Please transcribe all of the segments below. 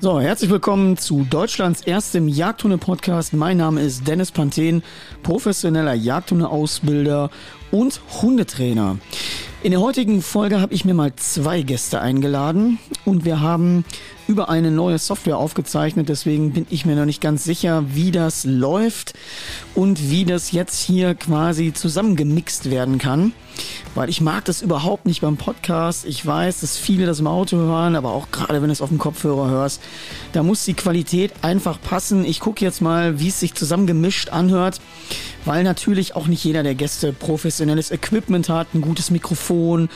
So, herzlich willkommen zu Deutschlands erstem Jagdhunde-Podcast. Mein Name ist Dennis Panthen, professioneller Jagdhunde-Ausbilder und Hundetrainer. In der heutigen Folge habe ich mir mal zwei Gäste eingeladen und wir haben über eine neue Software aufgezeichnet. Deswegen bin ich mir noch nicht ganz sicher, wie das läuft und wie das jetzt hier quasi zusammengemixt werden kann. Weil ich mag das überhaupt nicht beim Podcast. Ich weiß, dass viele das im Auto hören, aber auch gerade wenn du es auf dem Kopfhörer hörst, da muss die Qualität einfach passen. Ich gucke jetzt mal, wie es sich zusammengemischt anhört weil natürlich auch nicht jeder der Gäste professionelles Equipment hat, ein gutes Mikrofon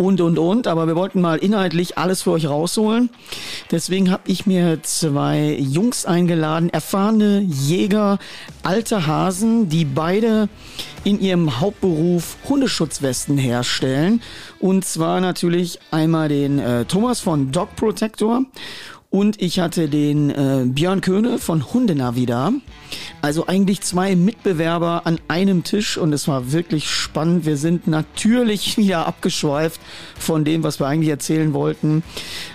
und, und, und. Aber wir wollten mal inhaltlich alles für euch rausholen. Deswegen habe ich mir zwei Jungs eingeladen, erfahrene Jäger, alte Hasen, die beide in ihrem Hauptberuf Hundeschutzwesten herstellen. Und zwar natürlich einmal den äh, Thomas von Dog Protector und ich hatte den äh, Björn Köhne von Hundenavi da. Also eigentlich zwei Mitbewerber an einem Tisch und es war wirklich spannend. Wir sind natürlich wieder abgeschweift von dem, was wir eigentlich erzählen wollten.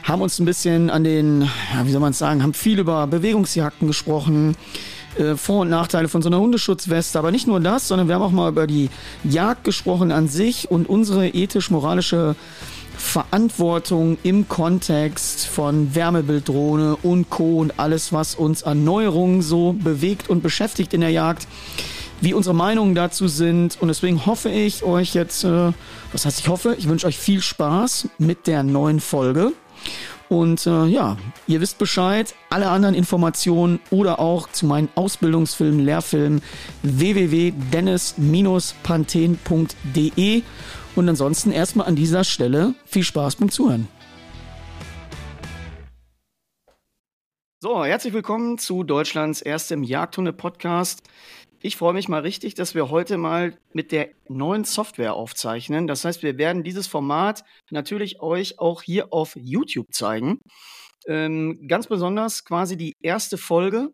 Haben uns ein bisschen an den, ja, wie soll man es sagen, haben viel über Bewegungsjagden gesprochen. Äh, Vor- und Nachteile von so einer Hundeschutzweste. Aber nicht nur das, sondern wir haben auch mal über die Jagd gesprochen an sich und unsere ethisch-moralische Verantwortung im Kontext von Wärmebilddrohne und Co. und alles, was uns an Neuerungen so bewegt und beschäftigt in der Jagd, wie unsere Meinungen dazu sind. Und deswegen hoffe ich euch jetzt, äh, was heißt ich hoffe, ich wünsche euch viel Spaß mit der neuen Folge. Und äh, ja, ihr wisst Bescheid. Alle anderen Informationen oder auch zu meinen Ausbildungsfilmen, Lehrfilmen www.dennis-panthen.de und ansonsten erstmal an dieser Stelle viel Spaß beim Zuhören. So, herzlich willkommen zu Deutschlands erstem Jagdhunde-Podcast. Ich freue mich mal richtig, dass wir heute mal mit der neuen Software aufzeichnen. Das heißt, wir werden dieses Format natürlich euch auch hier auf YouTube zeigen. Ähm, ganz besonders quasi die erste Folge,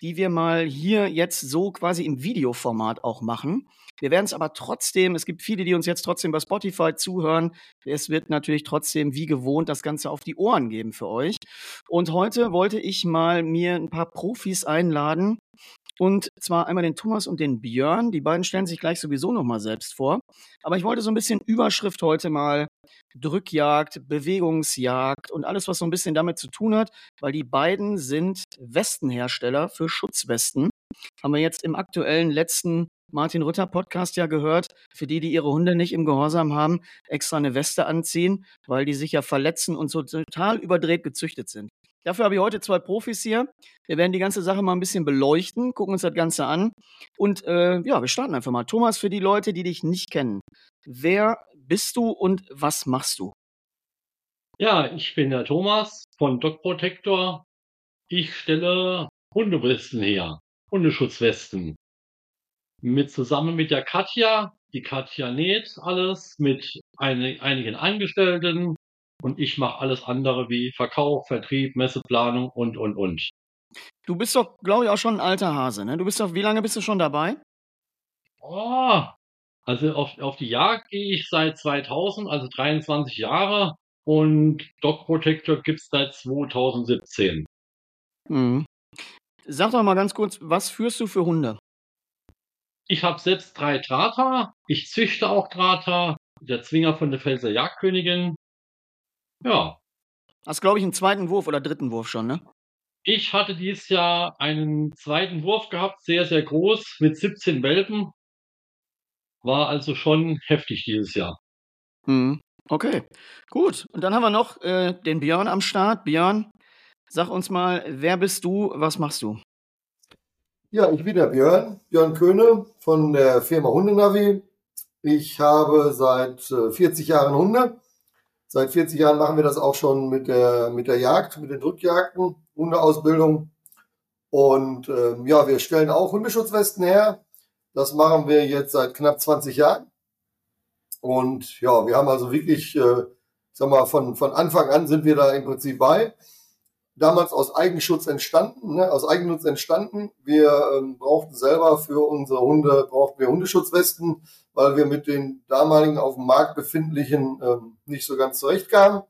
die wir mal hier jetzt so quasi im Videoformat auch machen. Wir werden es aber trotzdem, es gibt viele, die uns jetzt trotzdem bei Spotify zuhören. Es wird natürlich trotzdem wie gewohnt das Ganze auf die Ohren geben für euch. Und heute wollte ich mal mir ein paar Profis einladen, und zwar einmal den Thomas und den Björn. Die beiden stellen sich gleich sowieso nochmal selbst vor. Aber ich wollte so ein bisschen Überschrift heute mal Drückjagd, Bewegungsjagd und alles, was so ein bisschen damit zu tun hat, weil die beiden sind Westenhersteller für Schutzwesten. Haben wir jetzt im aktuellen letzten Martin Rütter Podcast ja gehört, für die, die ihre Hunde nicht im Gehorsam haben, extra eine Weste anziehen, weil die sich ja verletzen und so total überdreht gezüchtet sind. Dafür habe ich heute zwei Profis hier. Wir werden die ganze Sache mal ein bisschen beleuchten, gucken uns das Ganze an. Und äh, ja, wir starten einfach mal. Thomas, für die Leute, die dich nicht kennen, wer bist du und was machst du? Ja, ich bin der Thomas von Dog Protector. Ich stelle Hundewesten her, Hundeschutzwesten. Mit zusammen mit der Katja. Die Katja näht alles mit ein, einigen Angestellten und ich mache alles andere wie Verkauf, Vertrieb, Messeplanung und, und, und. Du bist doch, glaube ich, auch schon ein alter Hase, ne? Du bist doch, wie lange bist du schon dabei? Oh, also auf, auf die Jagd gehe ich seit 2000, also 23 Jahre. Und Dog Protector gibt es seit 2017. Mhm. Sag doch mal ganz kurz, was führst du für Hunde? Ich habe selbst drei Drahter. Ich züchte auch Drahter. Der Zwinger von der Pfälzer Jagdkönigin. Ja. Hast, glaube ich, einen zweiten Wurf oder dritten Wurf schon, ne? Ich hatte dieses Jahr einen zweiten Wurf gehabt, sehr, sehr groß, mit 17 Welpen. War also schon heftig dieses Jahr. Hm. Okay, gut. Und dann haben wir noch äh, den Björn am Start. Björn, sag uns mal, wer bist du, was machst du? Ja, ich bin der Björn, Björn Köhne von der Firma Hundenavi. Ich habe seit 40 äh, Jahren Hunde Seit 40 Jahren machen wir das auch schon mit der, mit der Jagd, mit den Drückjagden, Hundeausbildung. Und ähm, ja, wir stellen auch Hundeschutzwesten her. Das machen wir jetzt seit knapp 20 Jahren. Und ja, wir haben also wirklich, äh, ich sag mal, von, von Anfang an sind wir da im Prinzip bei damals aus Eigenschutz entstanden, ne, aus Eigennutz entstanden. Wir ähm, brauchten selber für unsere Hunde, brauchten wir Hundeschutzwesten, weil wir mit den damaligen auf dem Markt befindlichen ähm, nicht so ganz zurechtkamen.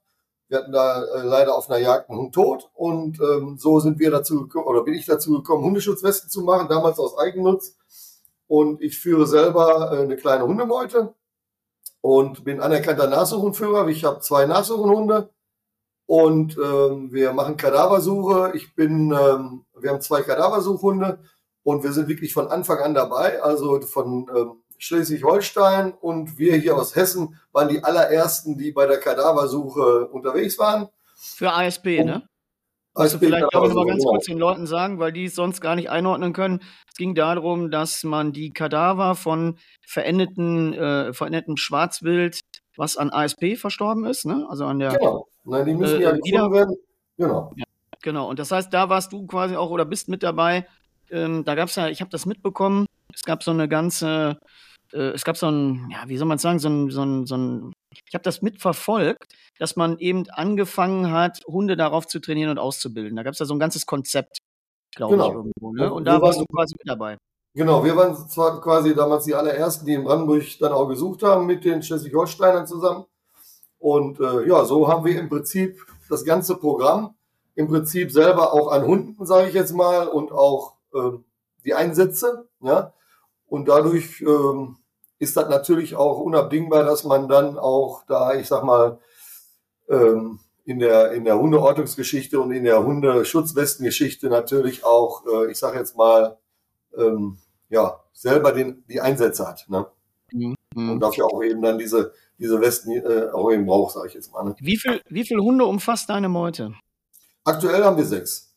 Wir hatten da äh, leider auf einer Jagd einen Hund tot und ähm, so sind wir dazu gekommen, oder bin ich dazu gekommen, Hundeschutzwesten zu machen, damals aus Eigennutz. Und ich führe selber äh, eine kleine Hundemeute und bin anerkannter Nashornführer. Ich habe zwei Nashornhunde und ähm, wir machen Kadaversuche. Ich bin, ähm, wir haben zwei Kadaversuchhunde und wir sind wirklich von Anfang an dabei. Also von ähm, Schleswig-Holstein und wir hier aus Hessen waren die allerersten, die bei der Kadaversuche unterwegs waren. Für ASB, und ne? Also vielleicht kann ich mal ganz kurz den Leuten sagen, weil die es sonst gar nicht einordnen können. Es ging darum, dass man die Kadaver von verendeten, äh, verendetem Schwarzwild, was an ASP verstorben ist, ne? Also an der. Genau. Nein, die müssen äh, ja wieder werden. Genau. Ja, genau. Und das heißt, da warst du quasi auch oder bist mit dabei. Ähm, da gab es ja, ich habe das mitbekommen. Es gab so eine ganze äh, es gab so ein, ja, wie soll man sagen, so ein, so ein, so ein ich habe das mitverfolgt, dass man eben angefangen hat, Hunde darauf zu trainieren und auszubilden. Da gab es ja so ein ganzes Konzept, glaube genau. ich, irgendwo. Ne? Und da warst du quasi mit dabei. Genau, wir waren zwar quasi damals die allerersten, die in Brandenburg dann auch gesucht haben mit den Schleswig-Holsteinern zusammen. Und äh, ja, so haben wir im Prinzip das ganze Programm im Prinzip selber auch an Hunden, sage ich jetzt mal, und auch äh, die Einsätze. Ja? Und dadurch ähm, ist das natürlich auch unabdingbar, dass man dann auch da, ich sag mal, ähm, in der, in der Hundeortungsgeschichte und in der Hundeschutzwestengeschichte natürlich auch, äh, ich sage jetzt mal, ähm, ja, selber den, die Einsätze hat. Ne? Mhm. Und dafür auch eben dann diese, diese Westen äh, auch eben braucht, sage ich jetzt mal. Ne? Wie viel, wie viel Hunde umfasst deine Meute? Aktuell haben wir sechs.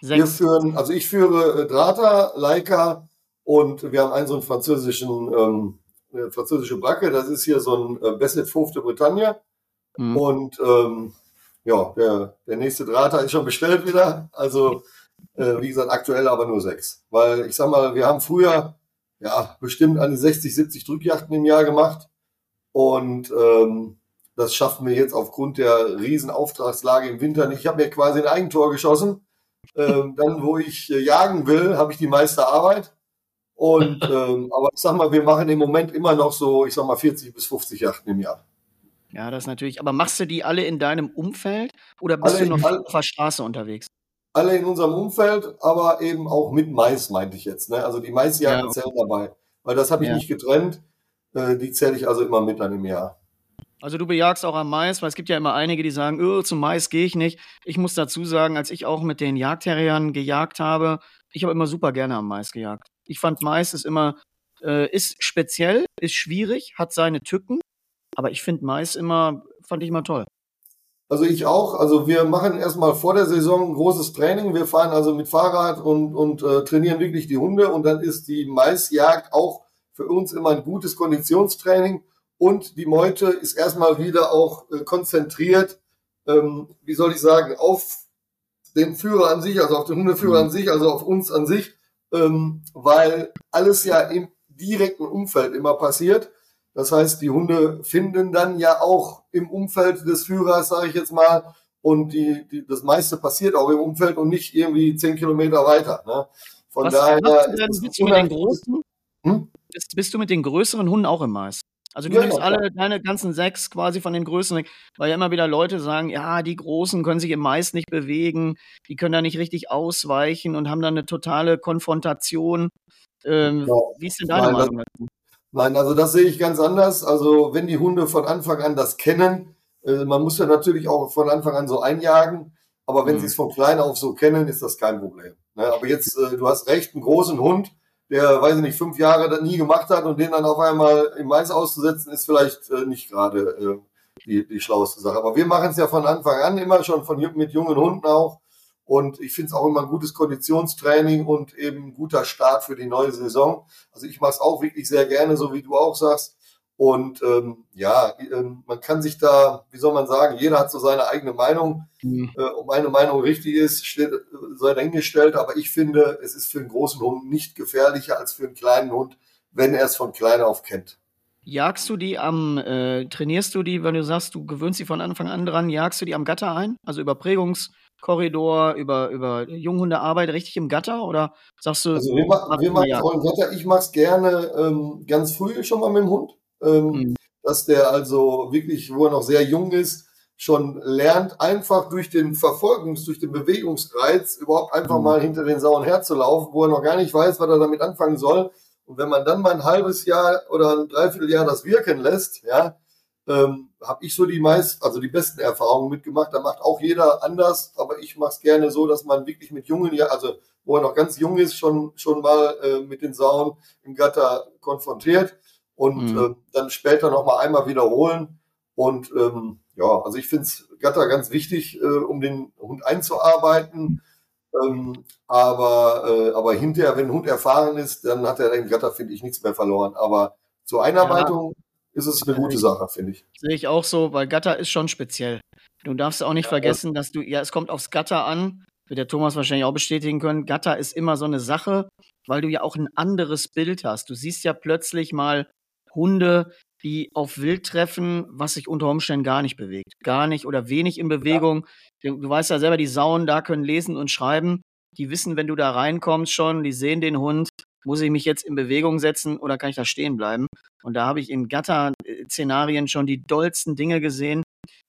Sechs. Wir führen, also ich führe äh, Drata, Leica, und wir haben einen so einen französischen, ähm, eine französische Bracke, das ist hier so ein äh, Besset Fauve Bretagne. Mhm. Und ähm, ja, der, der nächste Drahter ist schon bestellt wieder. Also, äh, wie gesagt, aktuell aber nur sechs. Weil ich sag mal, wir haben früher ja bestimmt an die 60, 70 Drückjachten im Jahr gemacht. Und ähm, das schaffen wir jetzt aufgrund der riesen Auftragslage im Winter nicht. Ich habe mir quasi ein Eigentor geschossen. Ähm, dann, wo ich äh, jagen will, habe ich die meiste Arbeit. Und ähm, aber ich sag mal, wir machen im Moment immer noch so, ich sag mal, 40 bis 50 Yachten im Jahr. Ja, das natürlich. Aber machst du die alle in deinem Umfeld oder bist alle du noch all, auf der Straße unterwegs? Alle in unserem Umfeld, aber eben auch mit Mais, meinte ich jetzt. Ne? Also die Maisjagden ja, zählen dabei. Weil das habe ich ja. nicht getrennt. Äh, die zähle ich also immer mit dann im Jahr. Also du bejagst auch am Mais, weil es gibt ja immer einige, die sagen, oh, zum Mais gehe ich nicht. Ich muss dazu sagen, als ich auch mit den Jagdterriern gejagt habe, ich habe immer super gerne am Mais gejagt. Ich fand Mais ist immer, äh, ist speziell, ist schwierig, hat seine Tücken, aber ich finde Mais immer, fand ich immer toll. Also ich auch. Also wir machen erstmal vor der Saison ein großes Training. Wir fahren also mit Fahrrad und, und äh, trainieren wirklich die Hunde und dann ist die Maisjagd auch für uns immer ein gutes Konditionstraining und die Meute ist erstmal wieder auch äh, konzentriert, ähm, wie soll ich sagen, auf den Führer an sich, also auf den Hundeführer mhm. an sich, also auf uns an sich ähm, weil alles ja im direkten Umfeld immer passiert. Das heißt, die Hunde finden dann ja auch im Umfeld des Führers, sage ich jetzt mal, und die, die, das meiste passiert auch im Umfeld und nicht irgendwie zehn Kilometer weiter. Ne? Von Was daher bist du, mit den großen, hm? bist, bist, du mit den größeren Hunden auch im Mais? Also du ja, nimmst ja, alle deine ganzen sechs quasi von den größeren, weil ja immer wieder Leute sagen, ja, die Großen können sich im Mais nicht bewegen, die können da nicht richtig ausweichen und haben dann eine totale Konfrontation. Ähm, ja. Wie ist denn deine Meinung dazu? Nein, also das sehe ich ganz anders. Also wenn die Hunde von Anfang an das kennen, äh, man muss ja natürlich auch von Anfang an so einjagen, aber wenn mhm. sie es von klein auf so kennen, ist das kein Problem. Ne? Aber jetzt, äh, du hast recht, einen großen Hund, der, weiß ich nicht, fünf Jahre das nie gemacht hat und den dann auf einmal im Mais auszusetzen, ist vielleicht äh, nicht gerade äh, die, die schlauste Sache. Aber wir machen es ja von Anfang an immer schon von, mit jungen Hunden auch. Und ich finde es auch immer ein gutes Konditionstraining und eben ein guter Start für die neue Saison. Also ich mache es auch wirklich sehr gerne, so wie du auch sagst. Und ähm, ja, ähm, man kann sich da, wie soll man sagen, jeder hat so seine eigene Meinung. Mhm. Äh, ob meine Meinung richtig ist, steht, sei dahingestellt. Aber ich finde, es ist für einen großen Hund nicht gefährlicher als für einen kleinen Hund, wenn er es von klein auf kennt. Jagst du die am, äh, trainierst du die, wenn du sagst, du gewöhnst sie von Anfang an dran, jagst du die am Gatter ein? Also über Prägungskorridor, über, über Junghundearbeit richtig im Gatter? Oder sagst du. Also wir, ma wir machen Gatter, ich mache es gerne ähm, ganz früh schon mal mit dem Hund ähm, mhm. dass der also wirklich, wo er noch sehr jung ist, schon lernt, einfach durch den Verfolgungs-, durch den Bewegungsreiz überhaupt einfach mhm. mal hinter den Sauen herzulaufen, wo er noch gar nicht weiß, was er damit anfangen soll. Und wenn man dann mal ein halbes Jahr oder ein Dreivierteljahr das wirken lässt, ja, ähm, habe ich so die meist, also die besten Erfahrungen mitgemacht. Da macht auch jeder anders, aber ich mache es gerne so, dass man wirklich mit jungen, ja, also wo er noch ganz jung ist, schon schon mal äh, mit den Sauen im Gatter konfrontiert und mhm. äh, dann später noch mal einmal wiederholen. Und ähm, ja, also ich finde es Gatter ganz wichtig, äh, um den Hund einzuarbeiten. Ähm, aber, äh, aber hinterher, wenn ein Hund erfahren ist, dann hat er den Gatter, finde ich, nichts mehr verloren. Aber zur Einarbeitung ja. Ist es eine gute Sache, finde ich. Sehe ich auch so, weil Gatter ist schon speziell. Du darfst auch nicht ja, vergessen, dass du, ja, es kommt aufs Gatter an, wird der Thomas wahrscheinlich auch bestätigen können. Gatter ist immer so eine Sache, weil du ja auch ein anderes Bild hast. Du siehst ja plötzlich mal Hunde, die auf Wild treffen, was sich unter Umständen gar nicht bewegt. Gar nicht oder wenig in Bewegung. Ja. Du, du, weißt ja selber, die Sauen da können lesen und schreiben. Die wissen, wenn du da reinkommst schon, die sehen den Hund. Muss ich mich jetzt in Bewegung setzen oder kann ich da stehen bleiben? Und da habe ich in Gatter-Szenarien schon die dollsten Dinge gesehen,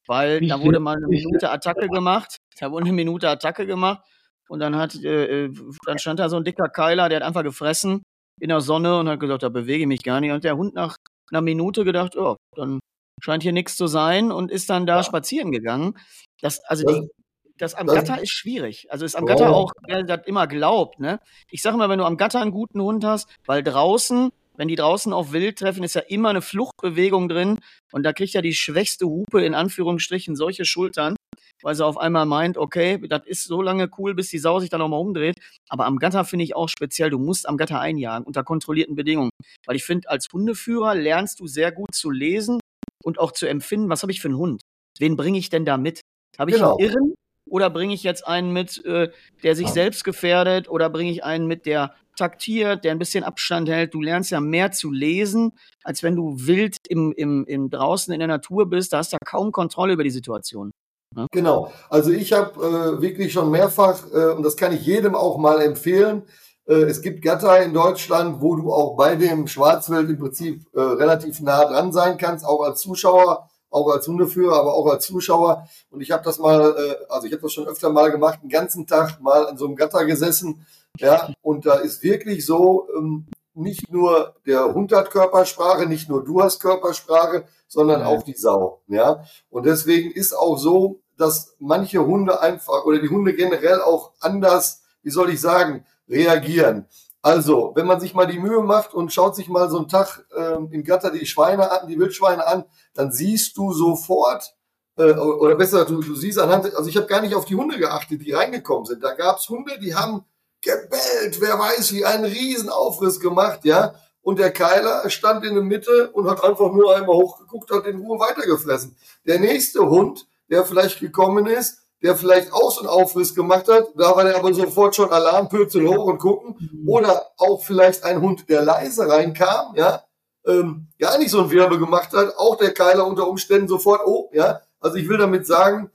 weil da wurde mal eine Minute Attacke gemacht. Da wurde eine Minute Attacke gemacht und dann hat, äh, äh, dann stand da so ein dicker Keiler, der hat einfach gefressen in der Sonne und hat gesagt, da bewege ich mich gar nicht. Und der Hund nach einer Minute gedacht, oh, dann scheint hier nichts zu sein und ist dann da ja. spazieren gegangen. Das, also die, das am Gatter ist schwierig. Also ist am Gatter auch, wer das immer glaubt, ne? Ich sage mal, wenn du am Gatter einen guten Hund hast, weil draußen, wenn die draußen auf Wild treffen, ist ja immer eine Fluchtbewegung drin und da kriegt ja die schwächste Hupe in Anführungsstrichen solche Schultern, weil sie auf einmal meint, okay, das ist so lange cool, bis die Sau sich dann nochmal umdreht. Aber am Gatter finde ich auch speziell, du musst am Gatter einjagen unter kontrollierten Bedingungen. Weil ich finde, als Hundeführer lernst du sehr gut zu lesen und auch zu empfinden, was habe ich für einen Hund? Wen bringe ich denn da mit? Habe ich genau. einen Irren oder bringe ich jetzt einen mit, äh, der sich selbst gefährdet oder bringe ich einen mit, der taktiert, der ein bisschen Abstand hält. Du lernst ja mehr zu lesen, als wenn du wild im, im, im draußen in der Natur bist. Da hast du ja kaum Kontrolle über die Situation. Ne? Genau. Also ich habe äh, wirklich schon mehrfach, äh, und das kann ich jedem auch mal empfehlen, äh, es gibt Gatter in Deutschland, wo du auch bei dem Schwarzwild im Prinzip äh, relativ nah dran sein kannst, auch als Zuschauer, auch als Hundeführer, aber auch als Zuschauer. Und ich habe das mal, äh, also ich habe das schon öfter mal gemacht, einen ganzen Tag mal in so einem Gatter gesessen, ja, und da ist wirklich so, ähm, nicht nur der Hund hat Körpersprache, nicht nur du hast Körpersprache, sondern auch die Sau. Ja, und deswegen ist auch so, dass manche Hunde einfach oder die Hunde generell auch anders, wie soll ich sagen, reagieren. Also, wenn man sich mal die Mühe macht und schaut sich mal so einen Tag äh, im Gatter die Schweine an, die Wildschweine an, dann siehst du sofort, äh, oder besser, du, du siehst anhand, also ich habe gar nicht auf die Hunde geachtet, die reingekommen sind. Da gab's Hunde, die haben gebellt, wer weiß, wie einen Riesenaufriss gemacht, ja. Und der Keiler stand in der Mitte und hat einfach nur einmal hochgeguckt, hat in Ruhe weitergefressen. Der nächste Hund, der vielleicht gekommen ist, der vielleicht auch so einen Aufriss gemacht hat, da war der aber sofort schon Alarmpürzel hoch und gucken. Mhm. Oder auch vielleicht ein Hund, der leise reinkam, ja, ähm, gar nicht so ein Wirbel gemacht hat, auch der Keiler unter Umständen sofort, oh, ja. Also ich will damit sagen,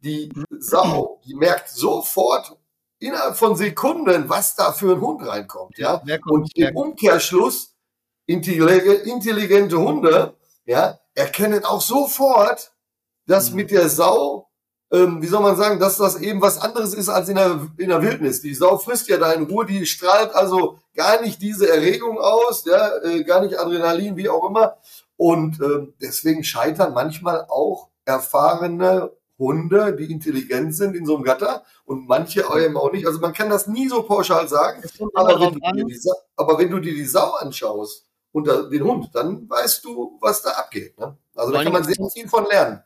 die Sau, die merkt sofort innerhalb von Sekunden, was da für ein Hund reinkommt, ja. Und im Umkehrschluss, intelligente Hunde, ja, erkennen auch sofort, dass mhm. mit der Sau, ähm, wie soll man sagen, dass das eben was anderes ist als in der, in der Wildnis. Die Sau frisst ja da in Ruhe, die strahlt also gar nicht diese Erregung aus, ja, äh, gar nicht Adrenalin, wie auch immer. Und äh, deswegen scheitern manchmal auch erfahrene Hunde, die intelligent sind in so einem Gatter und manche eben auch nicht. Also man kann das nie so pauschal sagen. Aber wenn, die, aber wenn, du dir die Sau anschaust und den Hund, dann weißt du, was da abgeht. Ne? Also da kann man sehr viel von lernen.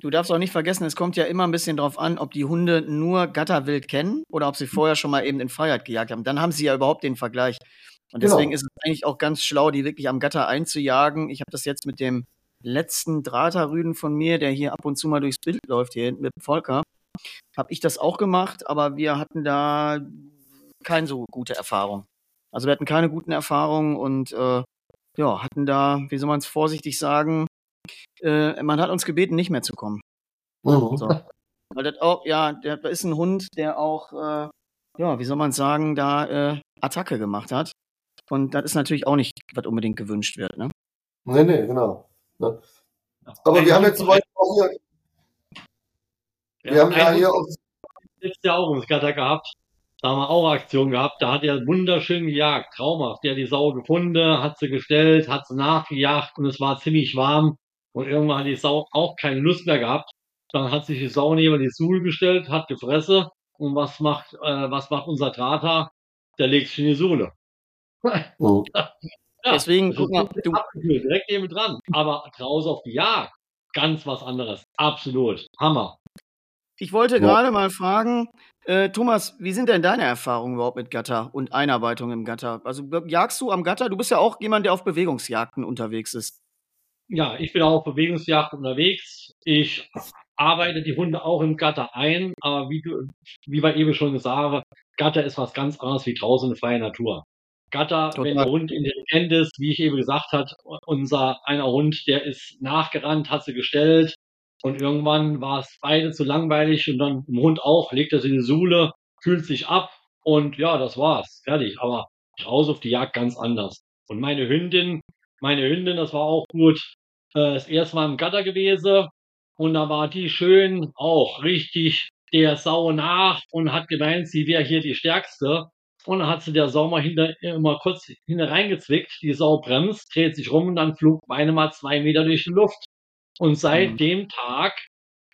Du darfst auch nicht vergessen, es kommt ja immer ein bisschen drauf an, ob die Hunde nur Gatterwild kennen oder ob sie vorher schon mal eben in Freiheit gejagt haben. Dann haben sie ja überhaupt den Vergleich. Und genau. deswegen genau. ist es eigentlich auch ganz schlau, die wirklich am Gatter einzujagen. Ich habe das jetzt mit dem letzten Draterrüden von mir, der hier ab und zu mal durchs Bild läuft, hier hinten mit Volker, habe ich das auch gemacht, aber wir hatten da keine so gute Erfahrung. Also wir hatten keine guten Erfahrungen und äh, ja, hatten da, wie soll man es vorsichtig sagen, äh, man hat uns gebeten, nicht mehr zu kommen. Mhm. So. Weil das auch, ja, der ist ein Hund, der auch, äh, ja, wie soll man sagen, da äh, Attacke gemacht hat. Und das ist natürlich auch nicht, was unbedingt gewünscht wird, ne? Nee, nee, genau. Ne? Aber wir haben jetzt zum Beispiel auch hier, Wir, wir haben ja hier auch letztes Jahr auch ums Gatter gehabt. Da haben wir auch Aktion gehabt. Da hat er wunderschön gejagt, traumhaft. Der hat die Sau gefunden, hat sie gestellt, hat sie nachgejagt und es war ziemlich warm. Und irgendwann hat die Sau auch keine Lust mehr gehabt. Dann hat sich die Sau neben die Suhl gestellt, hat gefressen. Und was macht, äh, was macht unser Drahter? Der legt sich in die Sohle. Oh. ja, Deswegen, guck mal, du direkt neben dran. Aber draußen auf die Jagd, ganz was anderes. Absolut. Hammer. Ich wollte ja. gerade mal fragen, äh, Thomas, wie sind denn deine Erfahrungen überhaupt mit Gatter und Einarbeitung im Gatter? Also jagst du am Gatter? Du bist ja auch jemand, der auf Bewegungsjagden unterwegs ist. Ja, ich bin auch auf Bewegungsjagden unterwegs. Ich arbeite die Hunde auch im Gatter ein, aber wie, du, wie wir eben schon gesagt haben, Gatter ist was ganz anderes wie draußen in freier Natur. Gatter, Total. wenn der Hund intelligent ist, wie ich eben gesagt habe, unser einer Hund, der ist nachgerannt, hat sie gestellt, und irgendwann war es beide zu langweilig und dann im Hund auch, legt er sich in die Suhle, kühlt sich ab und ja, das war's. Fertig. Aber raus auf die Jagd ganz anders. Und meine Hündin, meine Hündin, das war auch gut, äh, das erste Mal im Gatter gewesen und da war die schön auch richtig der Sau nach und hat gemeint, sie wäre hier die Stärkste. Und dann hat sie der Sau mal hinter, immer kurz hinter reingezwickt, die Sau bremst, dreht sich rum und dann flog meine mal zwei Meter durch die Luft. Und seit mhm. dem Tag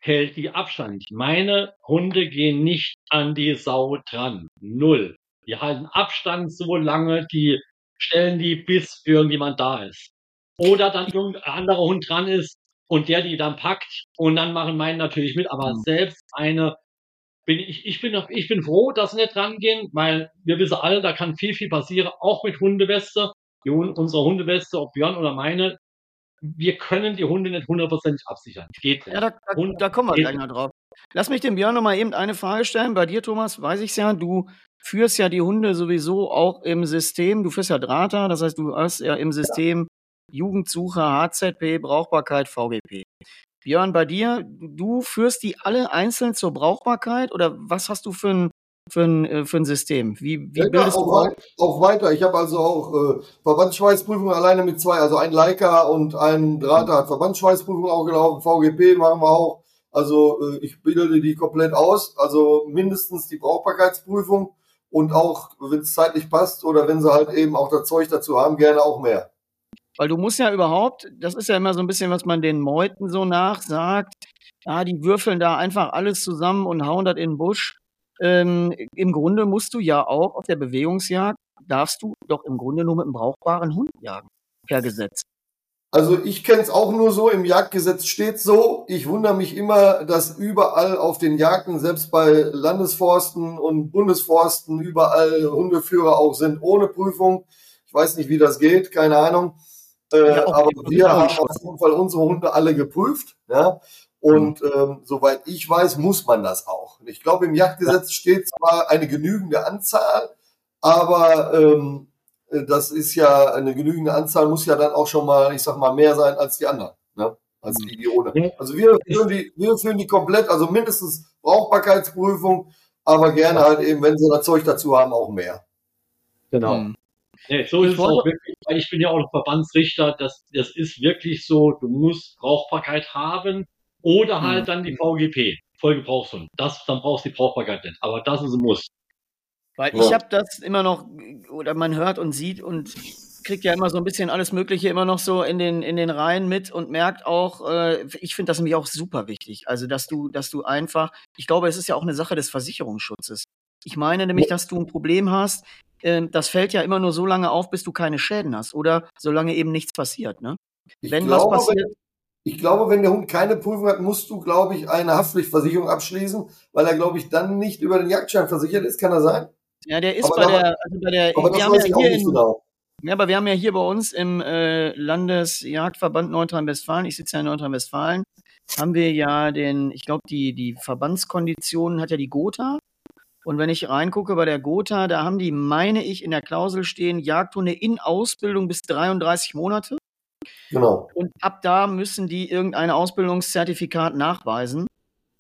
hält die Abstand. Meine Hunde gehen nicht an die Sau dran. Null. Die halten Abstand so lange, die stellen die, bis irgendjemand da ist. Oder dann irgendein anderer Hund dran ist und der die dann packt und dann machen meinen natürlich mit. Aber mhm. selbst eine bin ich, ich bin, ich bin froh, dass sie nicht rangehen, weil wir wissen alle, da kann viel, viel passieren, auch mit Hundeweste. Die, unsere Hundeweste, ob Björn oder meine, wir können die Hunde nicht hundertprozentig absichern. Geht nicht. Ja, da, da, da kommen wir gleich noch drauf. Lass mich dem Björn noch mal eben eine Frage stellen. Bei dir, Thomas, weiß ich es ja, du führst ja die Hunde sowieso auch im System. Du führst ja Drahter, das heißt, du hast ja im System Jugendsucher, HZP, Brauchbarkeit, VGP. Björn, bei dir, du führst die alle einzeln zur Brauchbarkeit oder was hast du für ein für ein, äh, für ein System? Wie, wie ja, bildest auch, du wei auch weiter. Ich habe also auch äh, Verbandsschweißprüfungen alleine mit zwei, also ein Leica und ein Drahter hat Verbandsschweißprüfungen auch gelaufen, VGP machen wir auch. Also äh, ich bilde die komplett aus, also mindestens die Brauchbarkeitsprüfung und auch, wenn es zeitlich passt oder wenn sie halt eben auch das Zeug dazu haben, gerne auch mehr. Weil du musst ja überhaupt, das ist ja immer so ein bisschen, was man den Meuten so nachsagt, ja, die würfeln da einfach alles zusammen und hauen das in den Busch ähm, im Grunde musst du ja auch auf der Bewegungsjagd, darfst du doch im Grunde nur mit einem brauchbaren Hund jagen, per Gesetz. Also ich kenne es auch nur so, im Jagdgesetz steht so. Ich wundere mich immer, dass überall auf den Jagden, selbst bei Landesforsten und Bundesforsten, überall Hundeführer auch sind ohne Prüfung. Ich weiß nicht, wie das geht, keine Ahnung. Äh, ja, aber wir haben auf jeden Fall unsere Hunde alle geprüft. Ja? Und mhm. ähm, soweit ich weiß, muss man das auch. Ich glaube, im Jagdgesetz steht zwar eine genügende Anzahl, aber ähm, das ist ja eine genügende Anzahl, muss ja dann auch schon mal, ich sag mal, mehr sein als die anderen, ne? als die, die ohne. Also wir führen die, wir führen die komplett, also mindestens Brauchbarkeitsprüfung, aber gerne halt eben, wenn sie das Zeug dazu haben, auch mehr. Genau. Mhm. Nee, so ist es auch wirklich, ich bin ja auch Verbandsrichter, das, das ist wirklich so, du musst Brauchbarkeit haben, oder halt hm. dann die VGP, Vollgebrauchshund. Das, dann brauchst du die Brauchbarkeit nicht. Aber das ist ein Muss. Weil ja. ich habe das immer noch, oder man hört und sieht und kriegt ja immer so ein bisschen alles Mögliche immer noch so in den, in den Reihen mit und merkt auch, äh, ich finde das nämlich auch super wichtig. Also, dass du, dass du einfach, ich glaube, es ist ja auch eine Sache des Versicherungsschutzes. Ich meine nämlich, dass du ein Problem hast, äh, das fällt ja immer nur so lange auf, bis du keine Schäden hast oder solange eben nichts passiert, ne? Wenn glaube, was passiert. Ich glaube, wenn der Hund keine Prüfung hat, musst du, glaube ich, eine Haftpflichtversicherung abschließen, weil er, glaube ich, dann nicht über den Jagdschein versichert ist. Kann er sein? Ja, der ist aber bei, der, also bei der. Aber das weiß ja ich auch nicht genau. Ja, aber wir haben ja hier bei uns im äh, Landesjagdverband Nordrhein-Westfalen, ich sitze ja in Nordrhein-Westfalen, haben wir ja den, ich glaube, die, die Verbandskonditionen hat ja die Gotha. Und wenn ich reingucke bei der Gotha, da haben die, meine ich, in der Klausel stehen, Jagdhunde in Ausbildung bis 33 Monate. Genau. Und ab da müssen die irgendein Ausbildungszertifikat nachweisen,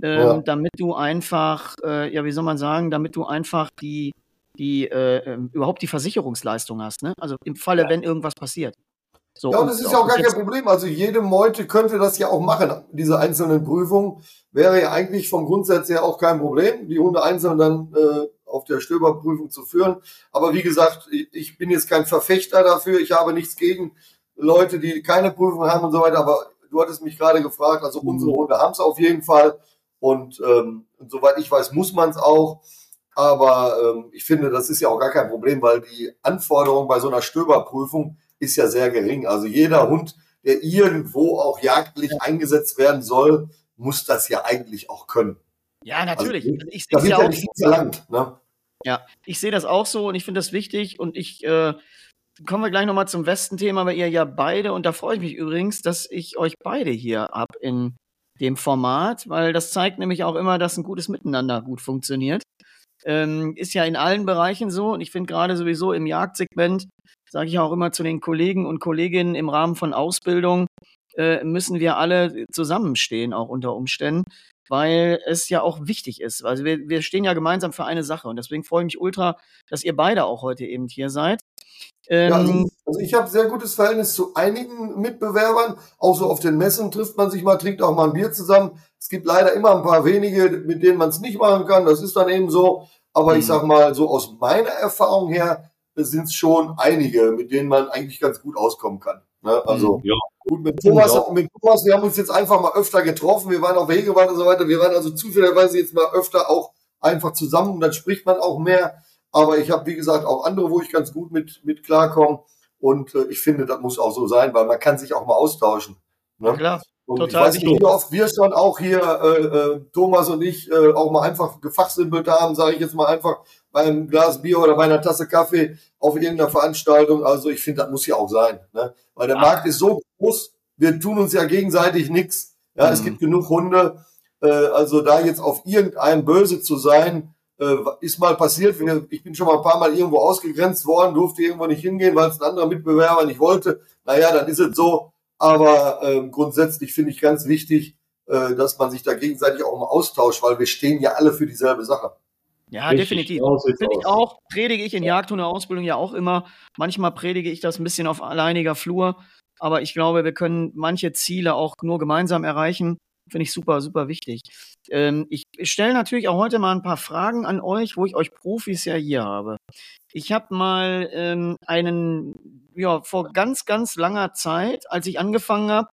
ähm, ja. damit du einfach, äh, ja, wie soll man sagen, damit du einfach die, die äh, ähm, überhaupt die Versicherungsleistung hast, ne? Also im Falle, ja. wenn irgendwas passiert. So, ja, und das ist ja auch gar kein Problem. Also jede Meute könnte das ja auch machen. Diese einzelnen Prüfungen wäre ja eigentlich vom Grundsatz her auch kein Problem, die Hunde einzeln dann äh, auf der Stöberprüfung zu führen. Aber wie gesagt, ich bin jetzt kein Verfechter dafür. Ich habe nichts gegen Leute, die keine Prüfung haben und so weiter. Aber du hattest mich gerade gefragt. Also unsere mhm. Hunde haben es auf jeden Fall. Und, ähm, und soweit ich weiß, muss man es auch. Aber ähm, ich finde, das ist ja auch gar kein Problem, weil die Anforderung bei so einer Stöberprüfung ist ja sehr gering. Also jeder Hund, der irgendwo auch jagdlich eingesetzt werden soll, muss das ja eigentlich auch können. Ja, natürlich. Also, ich, da wird ja, ja nicht verlangt. Ne? Ja, ich sehe das auch so und ich finde das wichtig und ich äh, kommen wir gleich nochmal zum Westen-Thema, weil ihr ja beide, und da freue ich mich übrigens, dass ich euch beide hier habe in dem Format, weil das zeigt nämlich auch immer, dass ein gutes Miteinander gut funktioniert. Ähm, ist ja in allen Bereichen so und ich finde gerade sowieso im Jagdsegment, sage ich auch immer zu den Kollegen und Kolleginnen im Rahmen von Ausbildung, äh, müssen wir alle zusammenstehen, auch unter Umständen, weil es ja auch wichtig ist. Also wir, wir stehen ja gemeinsam für eine Sache und deswegen freue ich mich ultra, dass ihr beide auch heute eben hier seid. Ähm, ja, also, also, ich habe sehr gutes Verhältnis zu einigen Mitbewerbern. Auch so auf den Messen trifft man sich mal, trinkt auch mal ein Bier zusammen. Es gibt leider immer ein paar wenige, mit denen man es nicht machen kann. Das ist dann eben so. Aber ich mhm. sag mal, so aus meiner Erfahrung her sind es schon einige, mit denen man eigentlich ganz gut auskommen kann. Ne? Also mhm. ja. gut, mit Thomas, ja. mit Thomas, wir haben uns jetzt einfach mal öfter getroffen. Wir waren auf Wegewand und so weiter. Wir waren also zufälligerweise jetzt mal öfter auch einfach zusammen und dann spricht man auch mehr. Aber ich habe, wie gesagt, auch andere, wo ich ganz gut mit, mit klarkomme. Und äh, ich finde, das muss auch so sein, weil man kann sich auch mal austauschen. Ne? Klar. Und Total ich weiß nicht, wie oft wir schon auch hier, äh, äh, Thomas und ich, äh, auch mal einfach gefachsimpelt haben, sage ich jetzt mal einfach beim Glas Bier oder bei einer Tasse Kaffee auf irgendeiner Veranstaltung. Also ich finde, das muss ja auch sein. Ne? Weil der ah. Markt ist so groß, wir tun uns ja gegenseitig nichts. Ja, mhm. es gibt genug Hunde. Äh, also da jetzt auf irgendeinem böse zu sein, äh, ist mal passiert. Ich bin schon mal ein paar Mal irgendwo ausgegrenzt worden, durfte irgendwo nicht hingehen, weil es ein anderer Mitbewerber nicht wollte. Naja, dann ist es so. Aber äh, grundsätzlich finde ich ganz wichtig, äh, dass man sich da gegenseitig auch mal austauscht, weil wir stehen ja alle für dieselbe Sache. Ja, Richtig, definitiv. Finde ich auch. Predige ich in Jagdhunde-Ausbildung ja auch immer. Manchmal predige ich das ein bisschen auf alleiniger Flur. Aber ich glaube, wir können manche Ziele auch nur gemeinsam erreichen. Finde ich super, super wichtig. Ähm, ich stelle natürlich auch heute mal ein paar Fragen an euch, wo ich euch Profis ja hier habe. Ich habe mal ähm, einen, ja, vor ganz, ganz langer Zeit, als ich angefangen habe,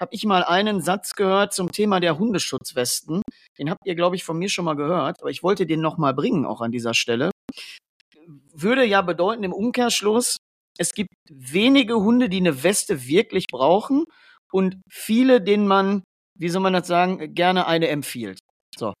habe ich mal einen Satz gehört zum Thema der Hundeschutzwesten. Den habt ihr, glaube ich, von mir schon mal gehört, aber ich wollte den noch mal bringen, auch an dieser Stelle. Würde ja bedeuten im Umkehrschluss, es gibt wenige Hunde, die eine Weste wirklich brauchen und viele, denen man, wie soll man das sagen, gerne eine empfiehlt. So.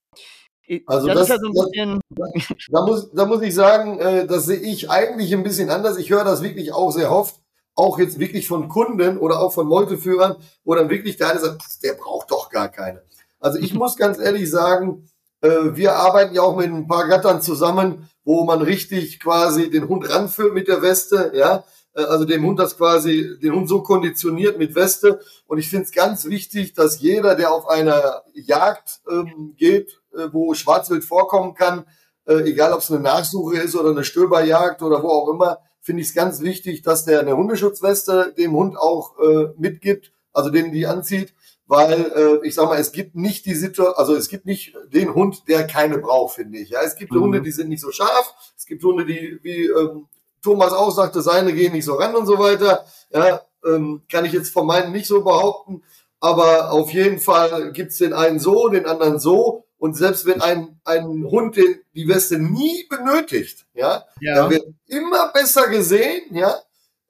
Also das, das, ja so das da, da, muss, da muss ich sagen, äh, das sehe ich eigentlich ein bisschen anders. Ich höre das wirklich auch sehr oft auch jetzt wirklich von Kunden oder auch von Meuteführern, wo dann wirklich der eine sagt, der braucht doch gar keine. Also ich muss ganz ehrlich sagen, äh, wir arbeiten ja auch mit ein paar Gattern zusammen, wo man richtig quasi den Hund ranführt mit der Weste, ja. Äh, also dem Hund das quasi, den Hund so konditioniert mit Weste. Und ich finde es ganz wichtig, dass jeder, der auf einer Jagd ähm, geht, äh, wo Schwarzwild vorkommen kann, äh, egal ob es eine Nachsuche ist oder eine Stöberjagd oder wo auch immer, finde ich es ganz wichtig, dass der eine Hundeschutzweste dem Hund auch äh, mitgibt, also den die anzieht, weil äh, ich sag mal, es gibt nicht die Situation, also es gibt nicht den Hund, der keine braucht, finde ich. Ja, es gibt mhm. Hunde, die sind nicht so scharf, es gibt Hunde, die wie ähm, Thomas auch sagte, seine gehen nicht so ran und so weiter. Ja, ähm, kann ich jetzt von meinen nicht so behaupten, aber auf jeden Fall gibt's den einen so, den anderen so und selbst wenn ein, ein Hund den, die Weste nie benötigt, ja, ja. dann wird immer besser gesehen, ja.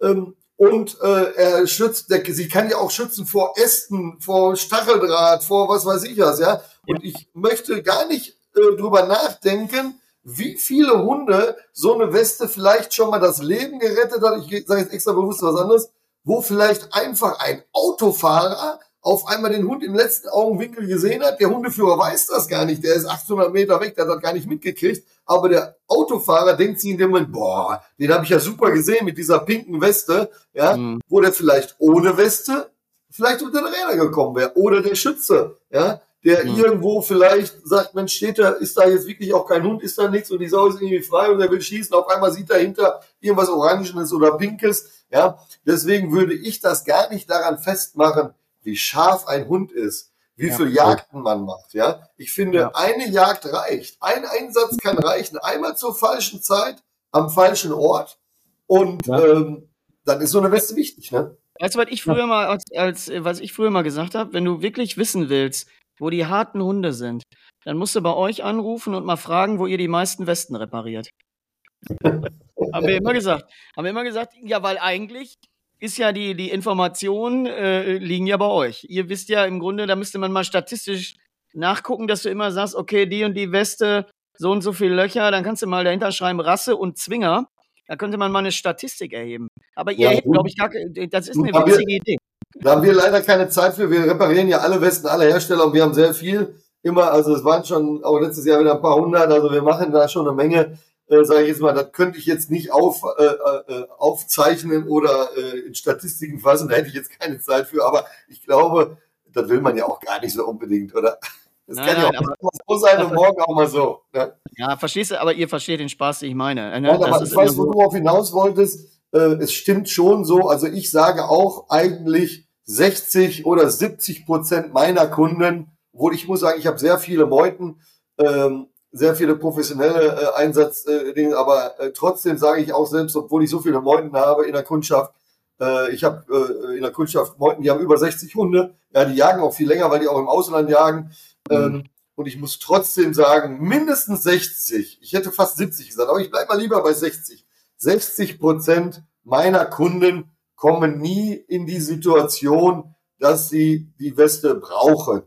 Ähm, und äh, er schützt, der, sie kann ja auch schützen vor Ästen, vor Stacheldraht, vor was weiß ich was, ja. Und ich möchte gar nicht äh, drüber nachdenken, wie viele Hunde so eine Weste vielleicht schon mal das Leben gerettet hat. Ich sage jetzt extra bewusst was anderes, wo vielleicht einfach ein Autofahrer auf einmal den Hund im letzten Augenwinkel gesehen hat. Der Hundeführer weiß das gar nicht. Der ist 800 Meter weg, der hat das gar nicht mitgekriegt. Aber der Autofahrer denkt sich in dem Moment, boah, den habe ich ja super gesehen mit dieser pinken Weste, ja, mhm. wo der vielleicht ohne Weste vielleicht unter den Räder gekommen wäre. Oder der Schütze, ja, der mhm. irgendwo vielleicht sagt, Mensch, steht da, ist da jetzt wirklich auch kein Hund, ist da nichts und die Sau ist irgendwie frei und er will schießen. Auf einmal sieht er hinter irgendwas Orangenes oder Pinkes Ja, deswegen würde ich das gar nicht daran festmachen, wie scharf ein Hund ist, wie ja. viel Jagden man macht. Ja, ich finde, ja. eine Jagd reicht. Ein Einsatz kann reichen. Einmal zur falschen Zeit, am falschen Ort. Und ja. ähm, dann ist so eine Weste wichtig, ne? Weißt du, was ich früher mal als, als was ich früher mal gesagt habe, wenn du wirklich wissen willst, wo die harten Hunde sind, dann musst du bei euch anrufen und mal fragen, wo ihr die meisten Westen repariert. haben wir immer gesagt. Haben wir immer gesagt, ja, weil eigentlich ist ja die, die Informationen äh, liegen ja bei euch. Ihr wisst ja im Grunde, da müsste man mal statistisch nachgucken, dass du immer sagst, okay, die und die Weste, so und so viele Löcher, dann kannst du mal dahinter schreiben Rasse und Zwinger. Da könnte man mal eine Statistik erheben. Aber ihr ja, erhebt, glaube ich, gar, das ist eine witzige wir, Idee. Da haben wir leider keine Zeit für. Wir reparieren ja alle Westen, alle Hersteller und wir haben sehr viel immer. Also es waren schon auch letztes Jahr wieder ein paar hundert. Also wir machen da schon eine Menge. Äh, sage ich jetzt mal, das könnte ich jetzt nicht auf, äh, äh, aufzeichnen oder äh, in Statistiken fassen. Da hätte ich jetzt keine Zeit für. Aber ich glaube, das will man ja auch gar nicht so unbedingt, oder? Das nein, kann ja auch mal so sein und morgen auch mal so. Ne? Ja, verstehst du, aber ihr versteht den Spaß, den ich meine. Ne? Ja, aber ich weiß, wo du auf hinaus wolltest. Äh, es stimmt schon so. Also ich sage auch eigentlich 60 oder 70 Prozent meiner Kunden, obwohl ich muss sagen, ich habe sehr viele Meuten, ähm, sehr viele professionelle äh, Einsatzdinge, aber äh, trotzdem sage ich auch selbst, obwohl ich so viele Meuten habe in der Kundschaft, äh, ich habe äh, in der Kundschaft Meuten, die haben über 60 Hunde, ja, die jagen auch viel länger, weil die auch im Ausland jagen. Ähm, mhm. Und ich muss trotzdem sagen, mindestens 60, ich hätte fast 70 gesagt, aber ich bleibe mal lieber bei 60. 60 Prozent meiner Kunden kommen nie in die Situation, dass sie die Weste brauchen.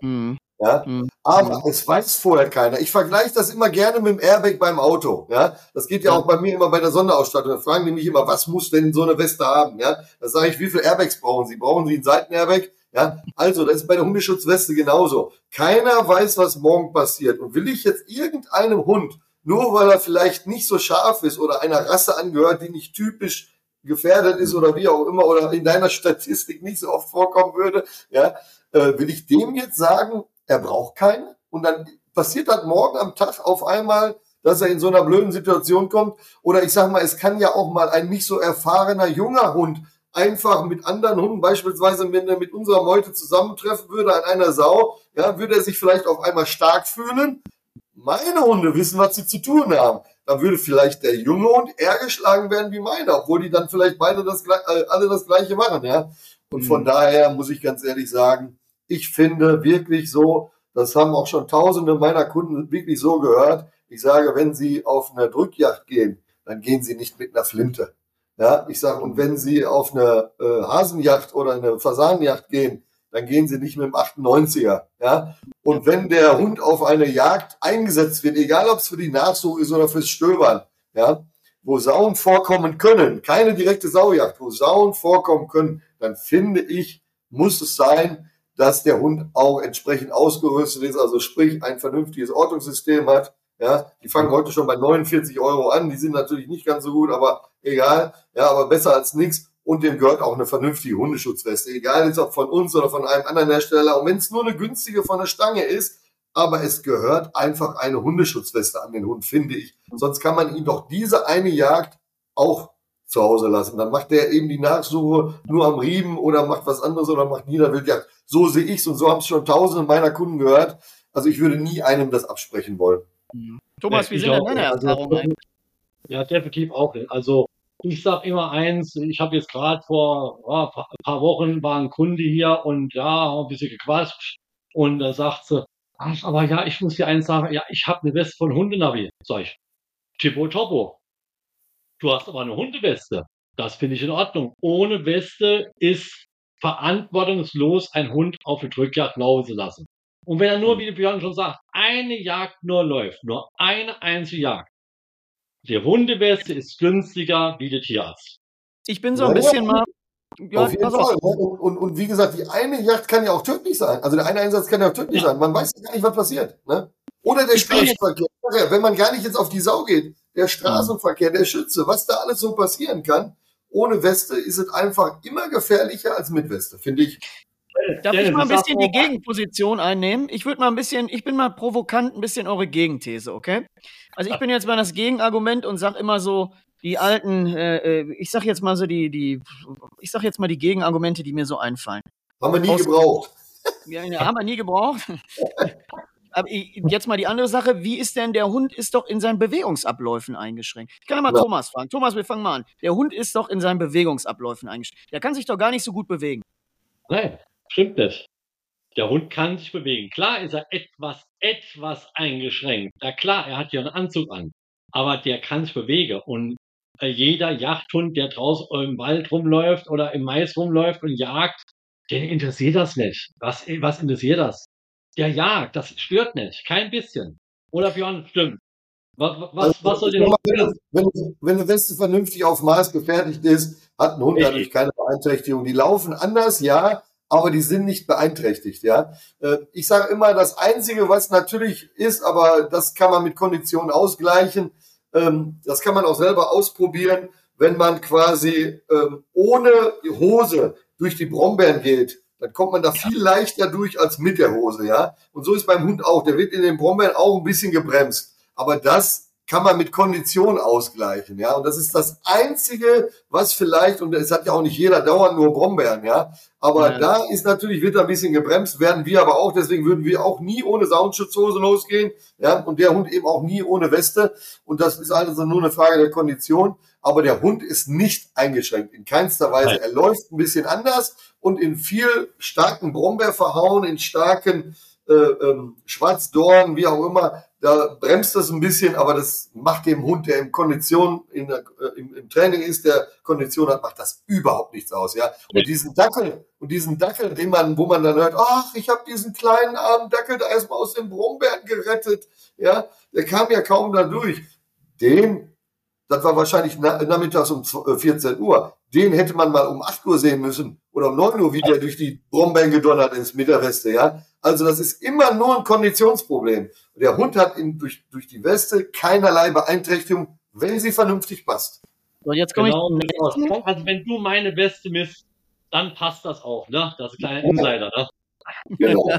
Mhm. Ja? Mhm. Aber es weiß vorher keiner. Ich vergleiche das immer gerne mit dem Airbag beim Auto. Ja? Das geht ja, ja. auch bei mir immer bei der Sonderausstattung. Da fragen die mich immer, was muss denn so eine Weste haben? Ja? Da sage ich, wie viele Airbags brauchen Sie? Brauchen Sie einen Seitenairbag? Ja, also das ist bei der Hundeschutzweste genauso. Keiner weiß, was morgen passiert. Und will ich jetzt irgendeinem Hund, nur weil er vielleicht nicht so scharf ist oder einer Rasse angehört, die nicht typisch gefährdet ist oder wie auch immer oder in deiner Statistik nicht so oft vorkommen würde, ja, äh, will ich dem jetzt sagen, er braucht keine? Und dann passiert das morgen am Tag auf einmal, dass er in so einer blöden Situation kommt. Oder ich sag mal, es kann ja auch mal ein nicht so erfahrener junger Hund einfach mit anderen Hunden, beispielsweise wenn er mit unserer Meute zusammentreffen würde an einer Sau, ja, würde er sich vielleicht auf einmal stark fühlen. Meine Hunde wissen, was sie zu tun haben. Dann würde vielleicht der junge Hund eher geschlagen werden wie meine, obwohl die dann vielleicht beide das, äh, alle das Gleiche machen, ja. Und von mhm. daher muss ich ganz ehrlich sagen, ich finde wirklich so, das haben auch schon tausende meiner Kunden wirklich so gehört. Ich sage, wenn sie auf eine Drückjagd gehen, dann gehen sie nicht mit einer Flinte. Ja, ich sage, und wenn Sie auf eine äh, Hasenjacht oder eine Fasanenjacht gehen, dann gehen Sie nicht mit dem 98er. Ja, und wenn der Hund auf eine Jagd eingesetzt wird, egal ob es für die Nachsuche ist oder fürs Stöbern, ja, wo Sauen vorkommen können, keine direkte Saujagd, wo Sauen vorkommen können, dann finde ich, muss es sein, dass der Hund auch entsprechend ausgerüstet ist, also sprich ein vernünftiges Ortungssystem hat, ja, die fangen heute schon bei 49 Euro an. Die sind natürlich nicht ganz so gut, aber egal. Ja, aber besser als nichts. Und dem gehört auch eine vernünftige Hundeschutzweste. Egal jetzt ob von uns oder von einem anderen Hersteller. Und wenn es nur eine günstige von der Stange ist, aber es gehört einfach eine Hundeschutzweste an den Hund, finde ich. Sonst kann man ihn doch diese eine Jagd auch zu Hause lassen. Dann macht der eben die Nachsuche nur am Riemen oder macht was anderes oder macht Niederwildjagd. So sehe ich's und so haben es schon tausende meiner Kunden gehört. Also ich würde nie einem das absprechen wollen. Mhm. Thomas, wie sind denn deine also, Erfahrungen? Ja, definitiv auch. Also ich sage immer eins, ich habe jetzt gerade vor ja, ein paar Wochen war ein Kunde hier und ja, ein bisschen gequatscht und da sagt sie, ach, aber ja, ich muss dir eins sagen, ja, ich habe eine Weste von Hundenavi. Sag ich, Tipo Topo. Du hast aber eine Hundeweste. Das finde ich in Ordnung. Ohne Weste ist verantwortungslos, ein Hund auf die Drückjagd laufen zu lassen. Und wenn er nur, hm. wie Björn schon sagt, eine Jagd nur läuft, nur eine einzige Jagd, die Hundeweste ist günstiger wie der Tierarzt. Ich bin so ein bisschen mal. Ja, auf jeden Fall. Und, und, und, wie gesagt, die eine Jagd kann ja auch tödlich sein. Also der eine Einsatz kann ja auch tödlich ja. sein. Man weiß ja gar nicht, was passiert. Ne? Oder der Straßenverkehr. Wenn man gar nicht jetzt auf die Sau geht, der Straßenverkehr, der Schütze, was da alles so passieren kann. Ohne Weste ist es einfach immer gefährlicher als mit Weste, finde ich. Darf ich mal ein bisschen die Gegenposition einnehmen? Ich würde mal ein bisschen, ich bin mal provokant, ein bisschen eure Gegenthese, okay? Also ich bin jetzt mal das Gegenargument und sage immer so, die alten, äh, äh, ich sag jetzt mal so die, die, ich sag jetzt mal die Gegenargumente, die mir so einfallen. Haben wir nie Aus, gebraucht. Ja, haben wir nie gebraucht. Aber jetzt mal die andere Sache, wie ist denn der Hund ist doch in seinen Bewegungsabläufen eingeschränkt. Ich kann ja mal ja. Thomas fragen. Thomas, wir fangen mal an. Der Hund ist doch in seinen Bewegungsabläufen eingeschränkt. Der kann sich doch gar nicht so gut bewegen. Nein, stimmt nicht. Der Hund kann sich bewegen. Klar ist er etwas, etwas eingeschränkt. Ja klar, er hat ja einen Anzug an. Aber der kann sich bewegen. Und äh, jeder Jagdhund, der draußen im Wald rumläuft oder im Mais rumläuft und jagt, den interessiert das nicht. Was, was interessiert das? Der jagt, das stört nicht. Kein bisschen. Oder Björn, stimmt. Was, was, also, was soll denn wenn, wenn, wenn eine Weste vernünftig auf Maß gefertigt ist, hat ein Hund dadurch keine Beeinträchtigung. Die laufen anders, ja, aber die sind nicht beeinträchtigt, ja. Äh, ich sage immer, das Einzige, was natürlich ist, aber das kann man mit Konditionen ausgleichen, ähm, das kann man auch selber ausprobieren, wenn man quasi ähm, ohne Hose durch die Brombeeren geht, dann kommt man da viel leichter durch als mit der Hose, ja. Und so ist beim Hund auch. Der wird in den Brombeeren auch ein bisschen gebremst. Aber das kann man mit Kondition ausgleichen, ja. Und das ist das Einzige, was vielleicht, und es hat ja auch nicht jeder dauernd nur Brombeeren, ja. Aber ja. da ist natürlich, wird ein bisschen gebremst, werden wir aber auch, deswegen würden wir auch nie ohne Soundschutzhose losgehen, ja. Und der Hund eben auch nie ohne Weste. Und das ist also nur eine Frage der Kondition. Aber der Hund ist nicht eingeschränkt, in keinster Weise. Nein. Er läuft ein bisschen anders und in viel starken Brombeerverhauen, in starken äh, ähm, Schwarzdorn, wie auch immer, da bremst das ein bisschen, aber das macht dem Hund, der in Kondition, in der, äh, im, im, Training ist, der Kondition hat, macht das überhaupt nichts aus, ja. Und diesen Dackel, und diesen Dackel, den man, wo man dann hört, ach, ich habe diesen kleinen armen Dackel da erstmal aus den Brombeeren gerettet, ja, der kam ja kaum da durch. Den, das war wahrscheinlich nachmittags um 14 äh, Uhr, den hätte man mal um 8 Uhr sehen müssen oder um 9 Uhr, wie der durch die Brombeeren gedonnert ist mit der Weste, ja. Also das ist immer nur ein Konditionsproblem. Der Hund hat in, durch, durch die Weste keinerlei Beeinträchtigung, wenn sie vernünftig passt. So, jetzt komme genau, ich. Also wenn du meine Weste misst, dann passt das auch, ne? Das ist ein kleiner Insider, ne? Genau.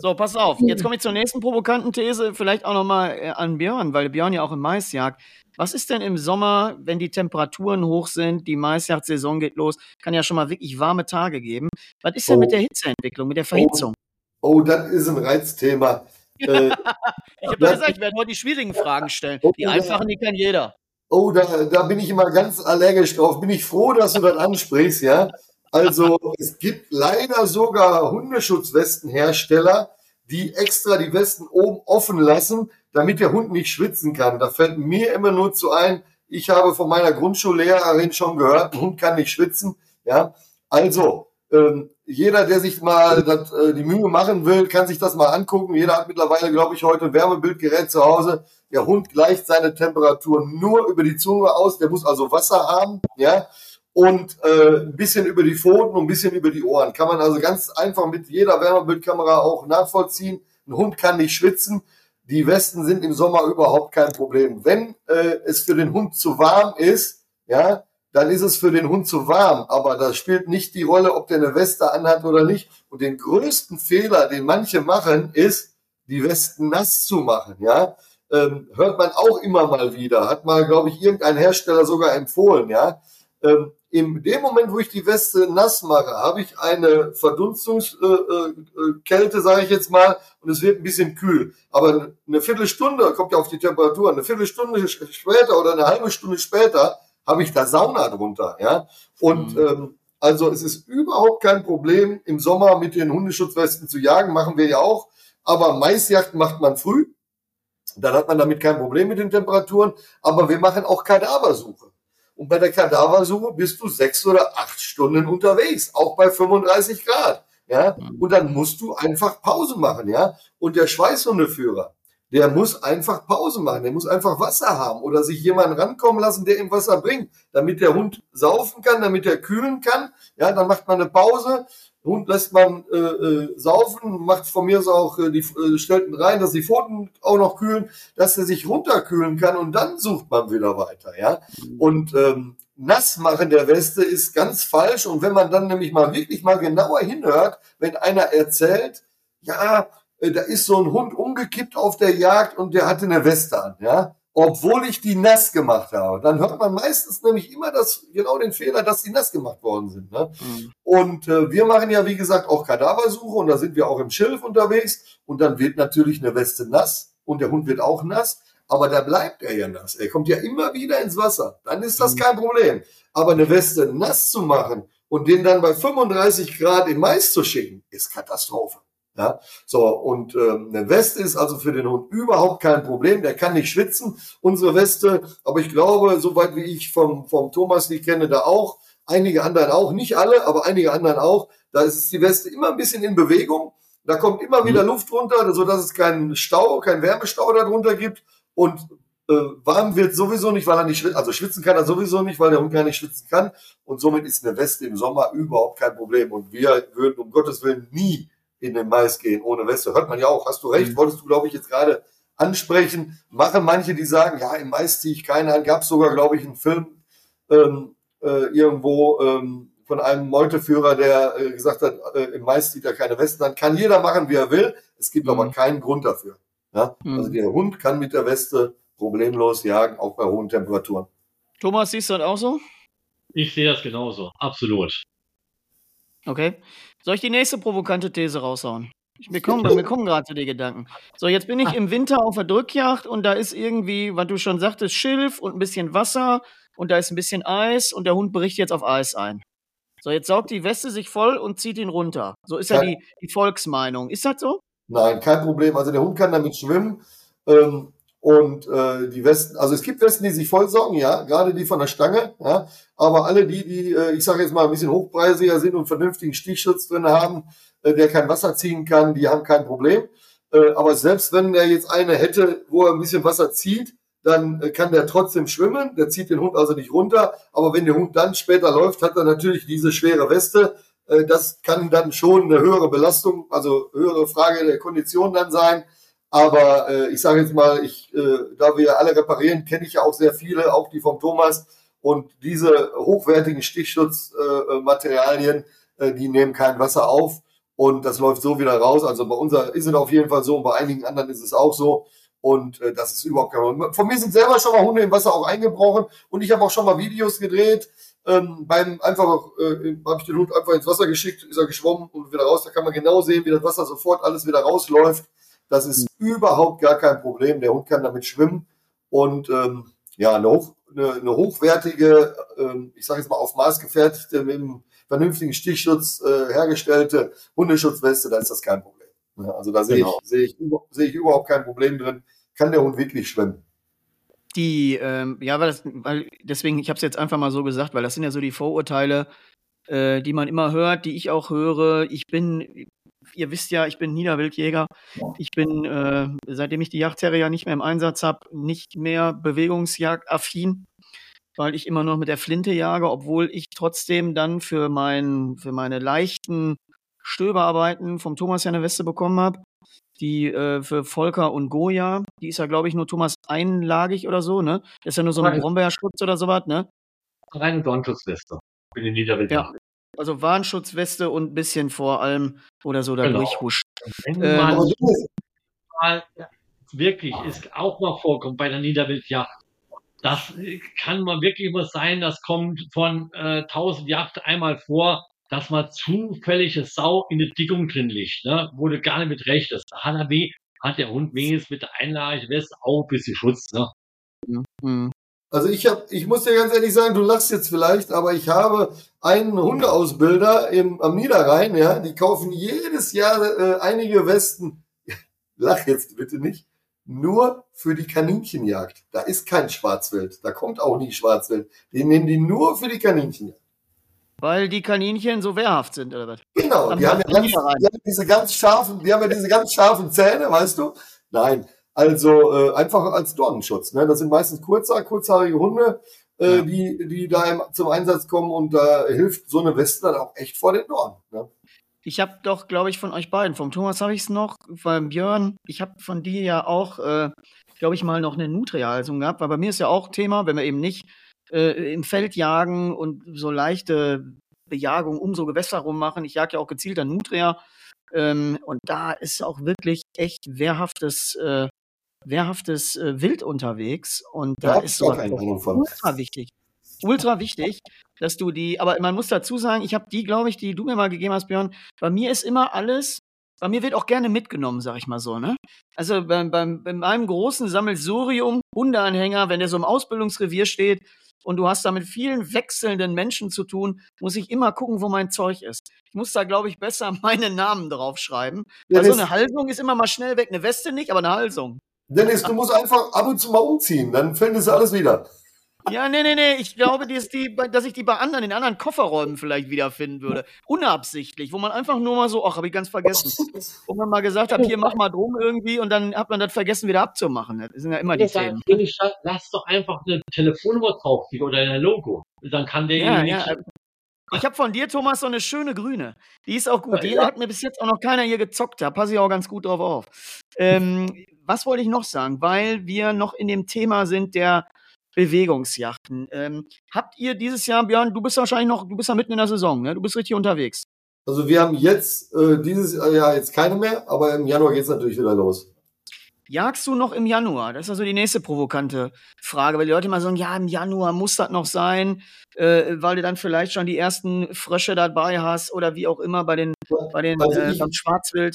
So, pass auf. Jetzt komme ich zur nächsten provokanten These, vielleicht auch nochmal äh, an Björn, weil Björn ja auch im Mais jagt. Was ist denn im Sommer, wenn die Temperaturen hoch sind, die Maisjagdsaison geht los, kann ja schon mal wirklich warme Tage geben. Was ist denn oh. mit der Hitzeentwicklung, mit der Verhitzung? Oh, oh das ist ein Reizthema. Äh, ich habe ja gesagt, ich werde nur die schwierigen Fragen stellen. Die einfachen, die kann jeder. Oh, da, da bin ich immer ganz allergisch drauf. Bin ich froh, dass du das ansprichst, ja. Also es gibt leider sogar Hundeschutzwestenhersteller, die extra die Westen oben offen lassen, damit der Hund nicht schwitzen kann. Da fällt mir immer nur zu ein, ich habe von meiner Grundschullehrerin schon gehört, ein Hund kann nicht schwitzen. Ja, also ähm, jeder, der sich mal das, äh, die Mühe machen will, kann sich das mal angucken. Jeder hat mittlerweile, glaube ich, heute ein Wärmebildgerät zu Hause. Der Hund gleicht seine Temperatur nur über die Zunge aus. Der muss also Wasser haben, ja, und äh, ein bisschen über die Pfoten und ein bisschen über die Ohren. Kann man also ganz einfach mit jeder Wärmebildkamera auch nachvollziehen. Ein Hund kann nicht schwitzen. Die Westen sind im Sommer überhaupt kein Problem. Wenn äh, es für den Hund zu warm ist, ja, dann ist es für den Hund zu warm. Aber das spielt nicht die Rolle, ob der eine Weste anhat oder nicht. Und den größten Fehler, den manche machen, ist, die Westen nass zu machen. Ja, ähm, hört man auch immer mal wieder. Hat mal, glaube ich, irgendein Hersteller sogar empfohlen. Ja, ähm, in dem Moment, wo ich die Weste nass mache, habe ich eine Verdunstungskälte, äh, äh, sage ich jetzt mal, und es wird ein bisschen kühl. Aber eine Viertelstunde, kommt ja auf die Temperatur, eine Viertelstunde später oder eine halbe Stunde später habe ich da Sauna drunter. Ja? Und mhm. ähm, also es ist überhaupt kein Problem, im Sommer mit den Hundeschutzwesten zu jagen, machen wir ja auch. Aber Maisjagd macht man früh. Dann hat man damit kein Problem mit den Temperaturen. Aber wir machen auch Kadaversuche. Und bei der Kadaversuche bist du sechs oder acht Stunden unterwegs, auch bei 35 Grad. Ja, mhm. und dann musst du einfach Pause machen, ja. Und der Schweißhundeführer, der muss einfach Pause machen, der muss einfach Wasser haben oder sich jemanden rankommen lassen, der ihm Wasser bringt, damit der Hund saufen kann, damit er kühlen kann. Ja, dann macht man eine Pause, Hund lässt man äh, äh, saufen, macht von mir so auch äh, die äh, stellt rein, dass die Pfoten auch noch kühlen, dass er sich runterkühlen kann und dann sucht man wieder weiter, ja. Und ähm, nass machen der Weste ist ganz falsch und wenn man dann nämlich mal wirklich mal genauer hinhört, wenn einer erzählt, ja, äh, da ist so ein Hund umgekippt auf der Jagd und der hatte eine Weste an, ja. Obwohl ich die nass gemacht habe. Dann hört man meistens nämlich immer das, genau den Fehler, dass die nass gemacht worden sind. Ne? Mhm. Und äh, wir machen ja, wie gesagt, auch Kadaversuche und da sind wir auch im Schilf unterwegs und dann wird natürlich eine Weste nass und der Hund wird auch nass, aber da bleibt er ja nass. Er kommt ja immer wieder ins Wasser. Dann ist das mhm. kein Problem. Aber eine Weste nass zu machen und den dann bei 35 Grad in Mais zu schicken, ist Katastrophe. Ja, so und ähm, eine Weste ist also für den Hund überhaupt kein Problem. Der kann nicht schwitzen, unsere Weste. Aber ich glaube, soweit wie ich vom vom Thomas die kenne, da auch einige anderen auch, nicht alle, aber einige anderen auch. Da ist die Weste immer ein bisschen in Bewegung. Da kommt immer wieder mhm. Luft runter, so dass es keinen Stau, keinen Wärmestau darunter gibt. Und äh, warm wird sowieso nicht, weil er nicht schwitzt. Also schwitzen kann er sowieso nicht, weil der Hund gar nicht schwitzen kann. Und somit ist eine Weste im Sommer überhaupt kein Problem. Und wir würden um Gottes Willen nie in den Mais gehen ohne Weste. Hört man ja auch, hast du recht, mhm. wolltest du, glaube ich, jetzt gerade ansprechen. Machen manche, die sagen, ja, im Mais ziehe ich keine an. Gab es sogar, glaube ich, einen Film ähm, äh, irgendwo ähm, von einem Meuteführer, der äh, gesagt hat, äh, im Mais zieht er keine Westen an. Kann jeder machen, wie er will. Es gibt mhm. aber keinen Grund dafür. Ja? Mhm. Also der Hund kann mit der Weste problemlos jagen, auch bei hohen Temperaturen. Thomas, siehst du das auch so? Ich sehe das genauso, absolut. Okay. Soll ich die nächste provokante These raushauen? Wir kommen, wir kommen gerade zu den Gedanken. So, jetzt bin ich im Winter auf der Drückjacht und da ist irgendwie, was du schon sagtest, Schilf und ein bisschen Wasser und da ist ein bisschen Eis und der Hund bricht jetzt auf Eis ein. So, jetzt saugt die Weste sich voll und zieht ihn runter. So ist ja die, die Volksmeinung. Ist das so? Nein, kein Problem. Also der Hund kann damit schwimmen. Ähm, und äh, die Westen, also es gibt Westen, die sich vollsaugen, ja, gerade die von der Stange, ja, aber alle die, die, äh, ich sage jetzt mal, ein bisschen hochpreisiger sind und vernünftigen Stichschutz drin haben, äh, der kein Wasser ziehen kann, die haben kein Problem. Äh, aber selbst wenn er jetzt eine hätte, wo er ein bisschen Wasser zieht, dann äh, kann der trotzdem schwimmen, der zieht den Hund also nicht runter, aber wenn der Hund dann später läuft, hat er natürlich diese schwere Weste, äh, das kann dann schon eine höhere Belastung, also höhere Frage der Kondition dann sein, aber äh, ich sage jetzt mal, ich, äh, da wir alle reparieren, kenne ich ja auch sehr viele, auch die vom Thomas. Und diese hochwertigen Stichschutzmaterialien, äh, äh, die nehmen kein Wasser auf und das läuft so wieder raus. Also bei unser ist es auf jeden Fall so und bei einigen anderen ist es auch so. Und äh, das ist überhaupt kein Problem. Von mir sind selber schon mal Hunde im Wasser auch eingebrochen und ich habe auch schon mal Videos gedreht. Ähm, beim einfach äh, habe ich den Hund einfach ins Wasser geschickt, ist er geschwommen und wieder raus. Da kann man genau sehen, wie das Wasser sofort alles wieder rausläuft. Das ist mhm. überhaupt gar kein Problem. Der Hund kann damit schwimmen und ähm, ja, eine, hoch, eine, eine hochwertige, ähm, ich sage jetzt mal auf Maß gefertigte, mit einem vernünftigen Stichschutz äh, hergestellte Hundeschutzweste, da ist das kein Problem. Ja, also da sehe genau. ich, sehe ich, sehe ich überhaupt kein Problem drin. Kann der Hund wirklich schwimmen? Die, ähm, ja, weil, das, weil deswegen, ich habe es jetzt einfach mal so gesagt, weil das sind ja so die Vorurteile, äh, die man immer hört, die ich auch höre. Ich bin ihr wisst ja, ich bin Niederwildjäger. Ich bin, äh, seitdem ich die Jagdterrier nicht mehr im Einsatz habe, nicht mehr bewegungsjagdaffin, weil ich immer noch mit der Flinte jage, obwohl ich trotzdem dann für, mein, für meine leichten Stöberarbeiten vom Thomas ja eine Weste bekommen habe. Die äh, für Volker und Goya, die ist ja, glaube ich, nur Thomas einlagig oder so, ne? Das ist ja nur so ein Brombeerschutz oder sowas, ne? Reine Dornschutzweste für den Niederwildjagd. Ja. Also Warnschutzweste und ein bisschen vor allem oder so da genau. durchhuscht. Wenn ähm, man mal wirklich ist auch mal vorkommt bei der Niederwildjacht. Das kann man wirklich immer sein, das kommt von äh, 1000 Yacht einmal vor, dass man zufällige Sau in der Dickung drin liegt, ne? wo du gar nicht mit recht ist. Er weh, hat der Hund wenigstens mit der Einlage West auch ein bisschen Schutz. Ne? Mhm. Also ich habe, ich muss dir ganz ehrlich sagen, du lachst jetzt vielleicht, aber ich habe einen Hundeausbilder im, am Niederrhein, ja, die kaufen jedes Jahr äh, einige Westen. Lach jetzt bitte nicht. Nur für die Kaninchenjagd. Da ist kein Schwarzwild. Da kommt auch nie Schwarzwild. Die nehmen die nur für die Kaninchenjagd. Weil die Kaninchen so wehrhaft sind, oder was? Genau, die haben, ja ganz, die haben diese ganz scharfen, die haben ja diese ganz scharfen Zähne, weißt du? Nein, also äh, einfach als Dornenschutz. Ne? Das sind meistens kurzer, kurzhaarige Hunde, äh, ja. die, die da im, zum Einsatz kommen und da hilft so eine Weste dann auch echt vor den Dornen. Ne? Ich habe doch, glaube ich, von euch beiden, vom Thomas habe ich es noch, beim Björn, ich habe von dir ja auch, äh, glaube ich, mal noch eine Nutria-Halsung gehabt, weil bei mir ist ja auch Thema, wenn wir eben nicht äh, im Feld jagen und so leichte Bejagung um so Gewässer rummachen. Ich jag ja auch gezielt an Nutria. Ähm, und da ist auch wirklich echt wehrhaftes äh, wehrhaftes äh, Wild unterwegs und da ja, ist so ultra wichtig. Ultra wichtig, dass du die, aber man muss dazu sagen, ich habe die, glaube ich, die du mir mal gegeben hast, Björn, bei mir ist immer alles bei mir wird auch gerne mitgenommen, sag ich mal so, ne? Also beim, beim, bei meinem großen Sammelsurium, Hundeanhänger, wenn der so im Ausbildungsrevier steht und du hast da mit vielen wechselnden Menschen zu tun, muss ich immer gucken, wo mein Zeug ist. Ich muss da, glaube ich, besser meine Namen draufschreiben. Ja, also eine Halsung ist immer mal schnell weg. Eine Weste nicht, aber eine Halsung. Dennis, du musst einfach ab und zu mal umziehen, dann findest du alles wieder. Ja, nee, nee, nee. Ich glaube, die die, dass ich die bei anderen, in anderen Kofferräumen vielleicht wiederfinden würde. Unabsichtlich, wo man einfach nur mal so, ach, habe ich ganz vergessen. Wo man mal gesagt hat, hier mach mal drum irgendwie und dann hat man das vergessen wieder abzumachen. Das sind ja immer die das Themen. Lass doch einfach eine Telefonnummer drauf oder ein Logo. Dann kann der ja, ja. Ich habe von dir, Thomas, so eine schöne grüne. Die ist auch gut. Die ja. hat mir bis jetzt auch noch keiner hier gezockt. Da passe ich auch ganz gut drauf auf. Ähm, was wollte ich noch sagen? Weil wir noch in dem Thema sind der Bewegungsjachten. Ähm, habt ihr dieses Jahr, Björn, du bist wahrscheinlich noch, du bist ja mitten in der Saison, ne? Du bist richtig unterwegs. Also wir haben jetzt äh, dieses Jahr jetzt keine mehr, aber im Januar geht es natürlich wieder los. Jagst du noch im Januar? Das ist also die nächste provokante Frage, weil die Leute immer sagen, ja, im Januar muss das noch sein, äh, weil du dann vielleicht schon die ersten Frösche dabei hast oder wie auch immer bei den, bei den also äh, beim Schwarzwild.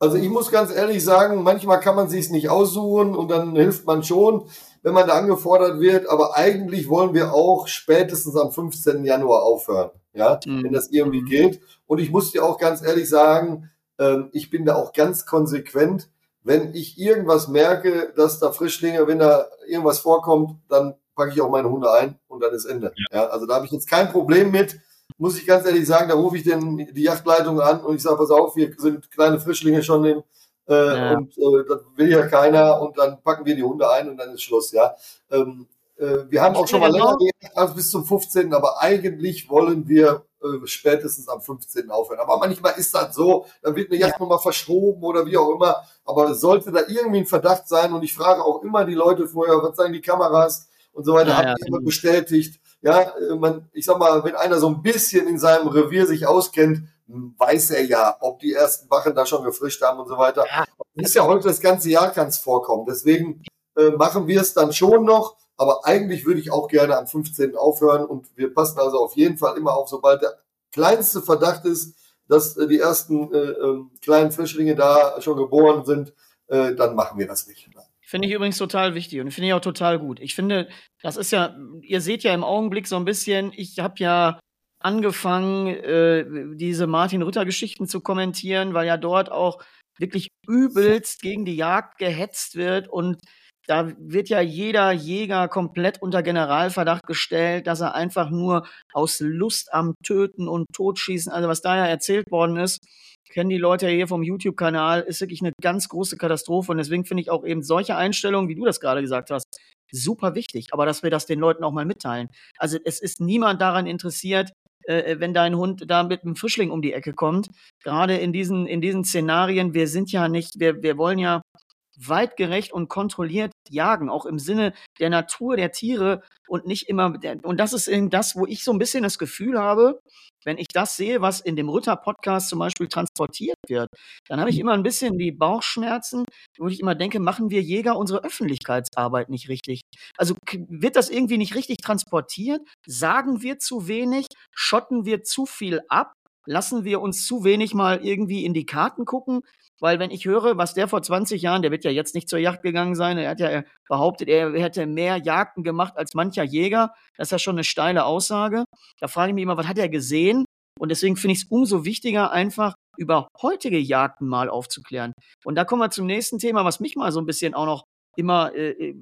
Also ich muss ganz ehrlich sagen, manchmal kann man sich nicht aussuchen und dann hilft man schon wenn man da angefordert wird, aber eigentlich wollen wir auch spätestens am 15. Januar aufhören, ja, mhm. wenn das irgendwie geht. Und ich muss dir auch ganz ehrlich sagen, ähm, ich bin da auch ganz konsequent. Wenn ich irgendwas merke, dass da Frischlinge, wenn da irgendwas vorkommt, dann packe ich auch meine Hunde ein und dann ist Ende. Ja, ja also da habe ich jetzt kein Problem mit muss ich ganz ehrlich sagen, da rufe ich den, die Yachtleitung an und ich sage, pass auf, wir sind kleine Frischlinge schon in, äh, ja. Und äh, das will ja keiner und dann packen wir die Hunde ein und dann ist Schluss, ja. Ähm, äh, wir haben auch schon mal länger gedacht als bis zum 15., aber eigentlich wollen wir äh, spätestens am 15. aufhören. Aber manchmal ist das so, dann wird eine Yacht ja. nochmal verschoben oder wie auch immer. Aber sollte da irgendwie ein Verdacht sein und ich frage auch immer die Leute vorher, was sagen die Kameras und so weiter, ja, haben die immer bestätigt. Ja, äh, man, ich sag mal, wenn einer so ein bisschen in seinem Revier sich auskennt, weiß er ja, ob die ersten Wachen da schon gefrischt haben und so weiter. Ja. Ist ja heute das ganze Jahr kann es vorkommen. Deswegen äh, machen wir es dann schon noch. Aber eigentlich würde ich auch gerne am 15. aufhören und wir passen also auf jeden Fall immer auf, sobald der kleinste Verdacht ist, dass äh, die ersten äh, ähm, kleinen Frischlinge da schon geboren sind, äh, dann machen wir das nicht. Finde ich übrigens total wichtig und finde ich auch total gut. Ich finde, das ist ja, ihr seht ja im Augenblick so ein bisschen, ich habe ja angefangen, äh, diese Martin-Rütter-Geschichten zu kommentieren, weil ja dort auch wirklich übelst gegen die Jagd gehetzt wird und da wird ja jeder Jäger komplett unter Generalverdacht gestellt, dass er einfach nur aus Lust am Töten und Totschießen, also was da ja erzählt worden ist, kennen die Leute ja hier vom YouTube-Kanal, ist wirklich eine ganz große Katastrophe. Und deswegen finde ich auch eben solche Einstellungen, wie du das gerade gesagt hast, super wichtig. Aber dass wir das den Leuten auch mal mitteilen. Also es ist niemand daran interessiert, äh, wenn dein Hund da mit einem Frischling um die Ecke kommt. Gerade in diesen, in diesen Szenarien, wir sind ja nicht, wir, wir wollen ja weitgerecht und kontrolliert jagen, auch im Sinne der Natur, der Tiere und nicht immer, und das ist eben das, wo ich so ein bisschen das Gefühl habe, wenn ich das sehe, was in dem Rütter-Podcast zum Beispiel transportiert wird, dann habe ich immer ein bisschen die Bauchschmerzen, wo ich immer denke, machen wir Jäger unsere Öffentlichkeitsarbeit nicht richtig? Also wird das irgendwie nicht richtig transportiert? Sagen wir zu wenig? Schotten wir zu viel ab? Lassen wir uns zu wenig mal irgendwie in die Karten gucken? Weil wenn ich höre, was der vor 20 Jahren, der wird ja jetzt nicht zur Jagd gegangen sein, er hat ja behauptet, er hätte mehr Jagden gemacht als mancher Jäger. Das ist ja schon eine steile Aussage. Da frage ich mich immer, was hat er gesehen? Und deswegen finde ich es umso wichtiger, einfach über heutige Jagden mal aufzuklären. Und da kommen wir zum nächsten Thema, was mich mal so ein bisschen auch noch immer, äh, äh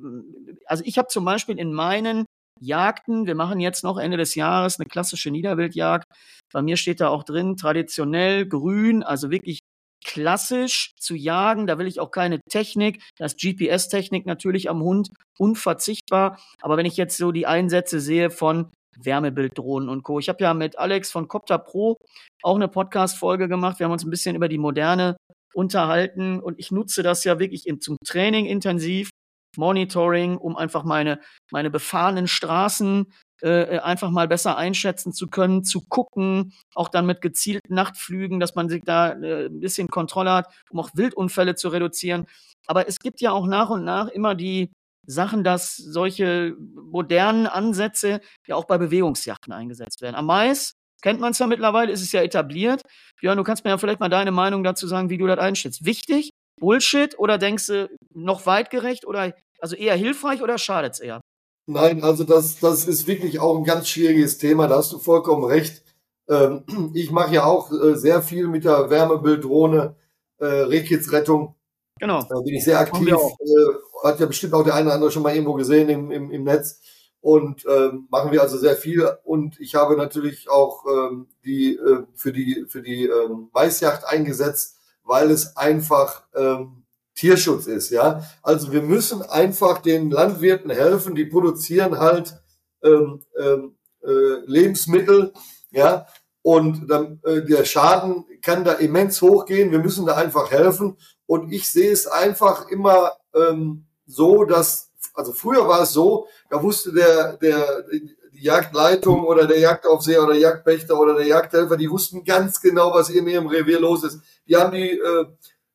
also ich habe zum Beispiel in meinen Jagden, wir machen jetzt noch Ende des Jahres eine klassische Niederwildjagd. Bei mir steht da auch drin, traditionell grün, also wirklich klassisch zu jagen. Da will ich auch keine Technik. Das GPS-Technik natürlich am Hund unverzichtbar. Aber wenn ich jetzt so die Einsätze sehe von Wärmebilddrohnen und Co. Ich habe ja mit Alex von Copter Pro auch eine Podcast-Folge gemacht. Wir haben uns ein bisschen über die Moderne unterhalten und ich nutze das ja wirklich in, zum Training intensiv. Monitoring, um einfach meine, meine befahrenen Straßen äh, einfach mal besser einschätzen zu können, zu gucken, auch dann mit gezielten Nachtflügen, dass man sich da äh, ein bisschen Kontrolle hat, um auch Wildunfälle zu reduzieren. Aber es gibt ja auch nach und nach immer die Sachen, dass solche modernen Ansätze ja auch bei Bewegungsjachten eingesetzt werden. Am Mais kennt man es ja mittlerweile, ist es ja etabliert. Björn, du kannst mir ja vielleicht mal deine Meinung dazu sagen, wie du das einschätzt. Wichtig, Bullshit oder denkst du noch weitgerecht oder also eher hilfreich oder schadet es eher? Nein, also das, das ist wirklich auch ein ganz schwieriges Thema, da hast du vollkommen recht. Ähm, ich mache ja auch äh, sehr viel mit der Wärmebilddrohne, äh, Rehkitzrettung. Genau. Da bin ich sehr aktiv. Äh, hat ja bestimmt auch der eine oder andere schon mal irgendwo gesehen im, im, im Netz. Und ähm, machen wir also sehr viel. Und ich habe natürlich auch ähm, die äh, für die für die ähm, Maisjacht eingesetzt, weil es einfach ähm, Tierschutz ist, ja. Also wir müssen einfach den Landwirten helfen, die produzieren halt ähm, ähm, äh, Lebensmittel, ja. Und dann, äh, der Schaden kann da immens hochgehen. Wir müssen da einfach helfen. Und ich sehe es einfach immer ähm, so, dass, also früher war es so, da wusste der, der, die Jagdleitung oder der Jagdaufseher oder Jagdpächter oder der Jagdhelfer, die wussten ganz genau, was in ihrem Revier los ist. Die haben die äh,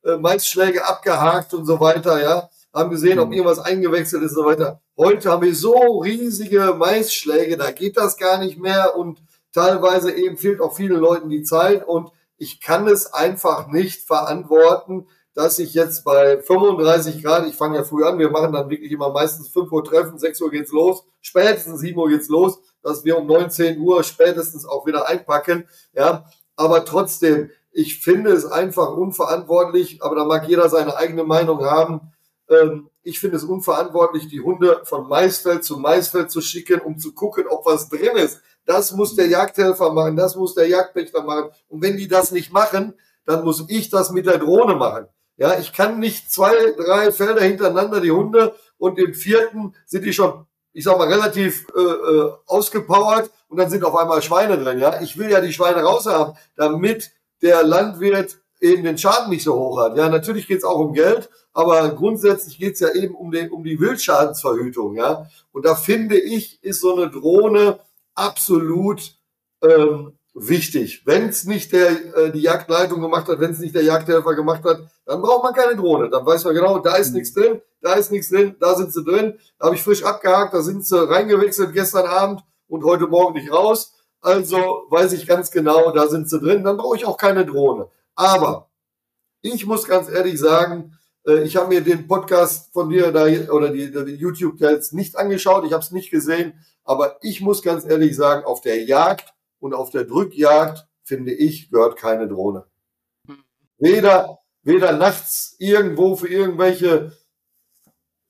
äh, Maisschläge abgehakt und so weiter, ja, haben gesehen, ob mhm. irgendwas eingewechselt ist und so weiter. Heute haben wir so riesige Maisschläge, da geht das gar nicht mehr und teilweise eben fehlt auch vielen Leuten die Zeit und ich kann es einfach nicht verantworten, dass ich jetzt bei 35 Grad, ich fange ja früh an, wir machen dann wirklich immer meistens 5 Uhr Treffen, 6 Uhr geht's los, spätestens 7 Uhr geht's los, dass wir um 19 Uhr spätestens auch wieder einpacken, ja, aber trotzdem, ich finde es einfach unverantwortlich, aber da mag jeder seine eigene Meinung haben. Ähm, ich finde es unverantwortlich, die Hunde von Maisfeld zu Maisfeld zu schicken, um zu gucken, ob was drin ist. Das muss der Jagdhelfer machen, das muss der Jagdpächter machen. Und wenn die das nicht machen, dann muss ich das mit der Drohne machen. Ja, ich kann nicht zwei, drei Felder hintereinander die Hunde und im vierten sind die schon, ich sag mal, relativ äh, äh, ausgepowert und dann sind auf einmal Schweine drin. Ja, ich will ja die Schweine raus haben, damit der Landwirt eben den Schaden nicht so hoch hat. Ja, natürlich geht es auch um Geld, aber grundsätzlich geht es ja eben um, den, um die Wildschadensverhütung. Ja, und da finde ich, ist so eine Drohne absolut ähm, wichtig. Wenn es nicht der äh, die Jagdleitung gemacht hat, wenn es nicht der Jagdhelfer gemacht hat, dann braucht man keine Drohne. Dann weiß man genau, da ist mhm. nichts drin, da ist nichts drin, da sind sie drin. Da habe ich frisch abgehakt, da sind sie reingewechselt gestern Abend und heute Morgen nicht raus. Also weiß ich ganz genau, da sind sie drin. Dann brauche ich auch keine Drohne. Aber ich muss ganz ehrlich sagen, äh, ich habe mir den Podcast von dir da oder die, die YouTube jetzt nicht angeschaut. Ich habe es nicht gesehen. Aber ich muss ganz ehrlich sagen, auf der Jagd und auf der Drückjagd finde ich gehört keine Drohne. Weder weder nachts irgendwo für irgendwelche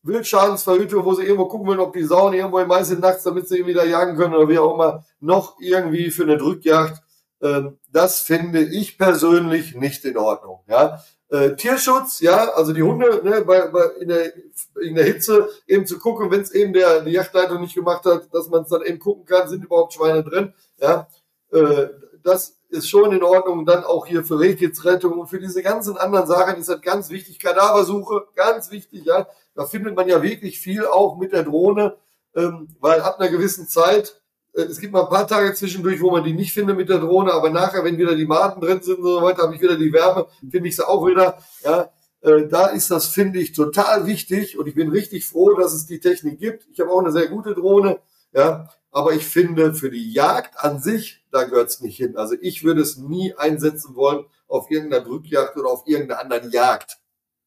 Wildschadensverhütung, wo sie irgendwo gucken wollen, ob die Sauen irgendwo im Mais sind nachts, damit sie irgendwie da jagen können oder wie auch immer, noch irgendwie für eine Drückjagd. Ähm, das finde ich persönlich nicht in Ordnung. Ja? Äh, Tierschutz, ja, also die Hunde ne, bei, bei, in, der, in der Hitze eben zu gucken, wenn es eben der die Yachtleitung nicht gemacht hat, dass man es dann eben gucken kann, sind überhaupt Schweine drin. Ja, äh, das ist schon in Ordnung. Und dann auch hier für Rehkitzrettung und für diese ganzen anderen Sachen ist das ganz wichtig. Kadaversuche, ganz wichtig, ja. Da findet man ja wirklich viel auch mit der Drohne, ähm, weil ab einer gewissen Zeit, äh, es gibt mal ein paar Tage zwischendurch, wo man die nicht findet mit der Drohne, aber nachher, wenn wieder die Maten drin sind und so weiter, habe ich wieder die Wärme, finde ich sie auch wieder, ja. Äh, da ist das, finde ich, total wichtig und ich bin richtig froh, dass es die Technik gibt. Ich habe auch eine sehr gute Drohne, ja. Aber ich finde, für die Jagd an sich, da gehört es nicht hin. Also ich würde es nie einsetzen wollen auf irgendeiner Drückjagd oder auf irgendeiner anderen Jagd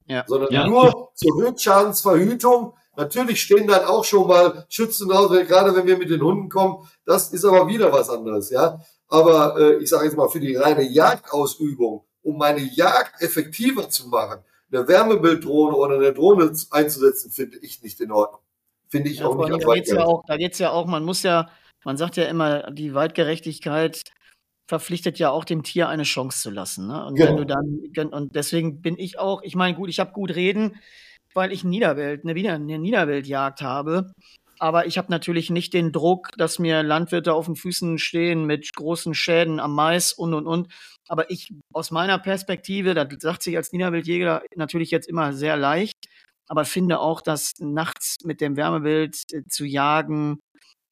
ja. sondern ja. nur zur Wildschadensverhütung. Natürlich stehen dann auch schon mal Schützen raus, gerade wenn wir mit den Hunden kommen. Das ist aber wieder was anderes, ja. Aber äh, ich sage jetzt mal für die reine Jagdausübung, um meine Jagd effektiver zu machen, eine Wärmebilddrohne oder eine Drohne einzusetzen, finde ich nicht in Ordnung. Finde ich ja, auch nicht. Da geht's ja auch, da geht's ja auch. Man muss ja, man sagt ja immer, die Weitgerechtigkeit verpflichtet ja auch dem Tier eine Chance zu lassen. Ne? Und genau. wenn du dann, und deswegen bin ich auch, ich meine, gut, ich habe gut reden, weil ich Niederwelt, eine, eine Niederweltjagd habe. Aber ich habe natürlich nicht den Druck, dass mir Landwirte auf den Füßen stehen mit großen Schäden am Mais und und und. Aber ich aus meiner Perspektive, das sagt sich als Niederwildjäger natürlich jetzt immer sehr leicht, aber finde auch, dass nachts mit dem Wärmebild äh, zu jagen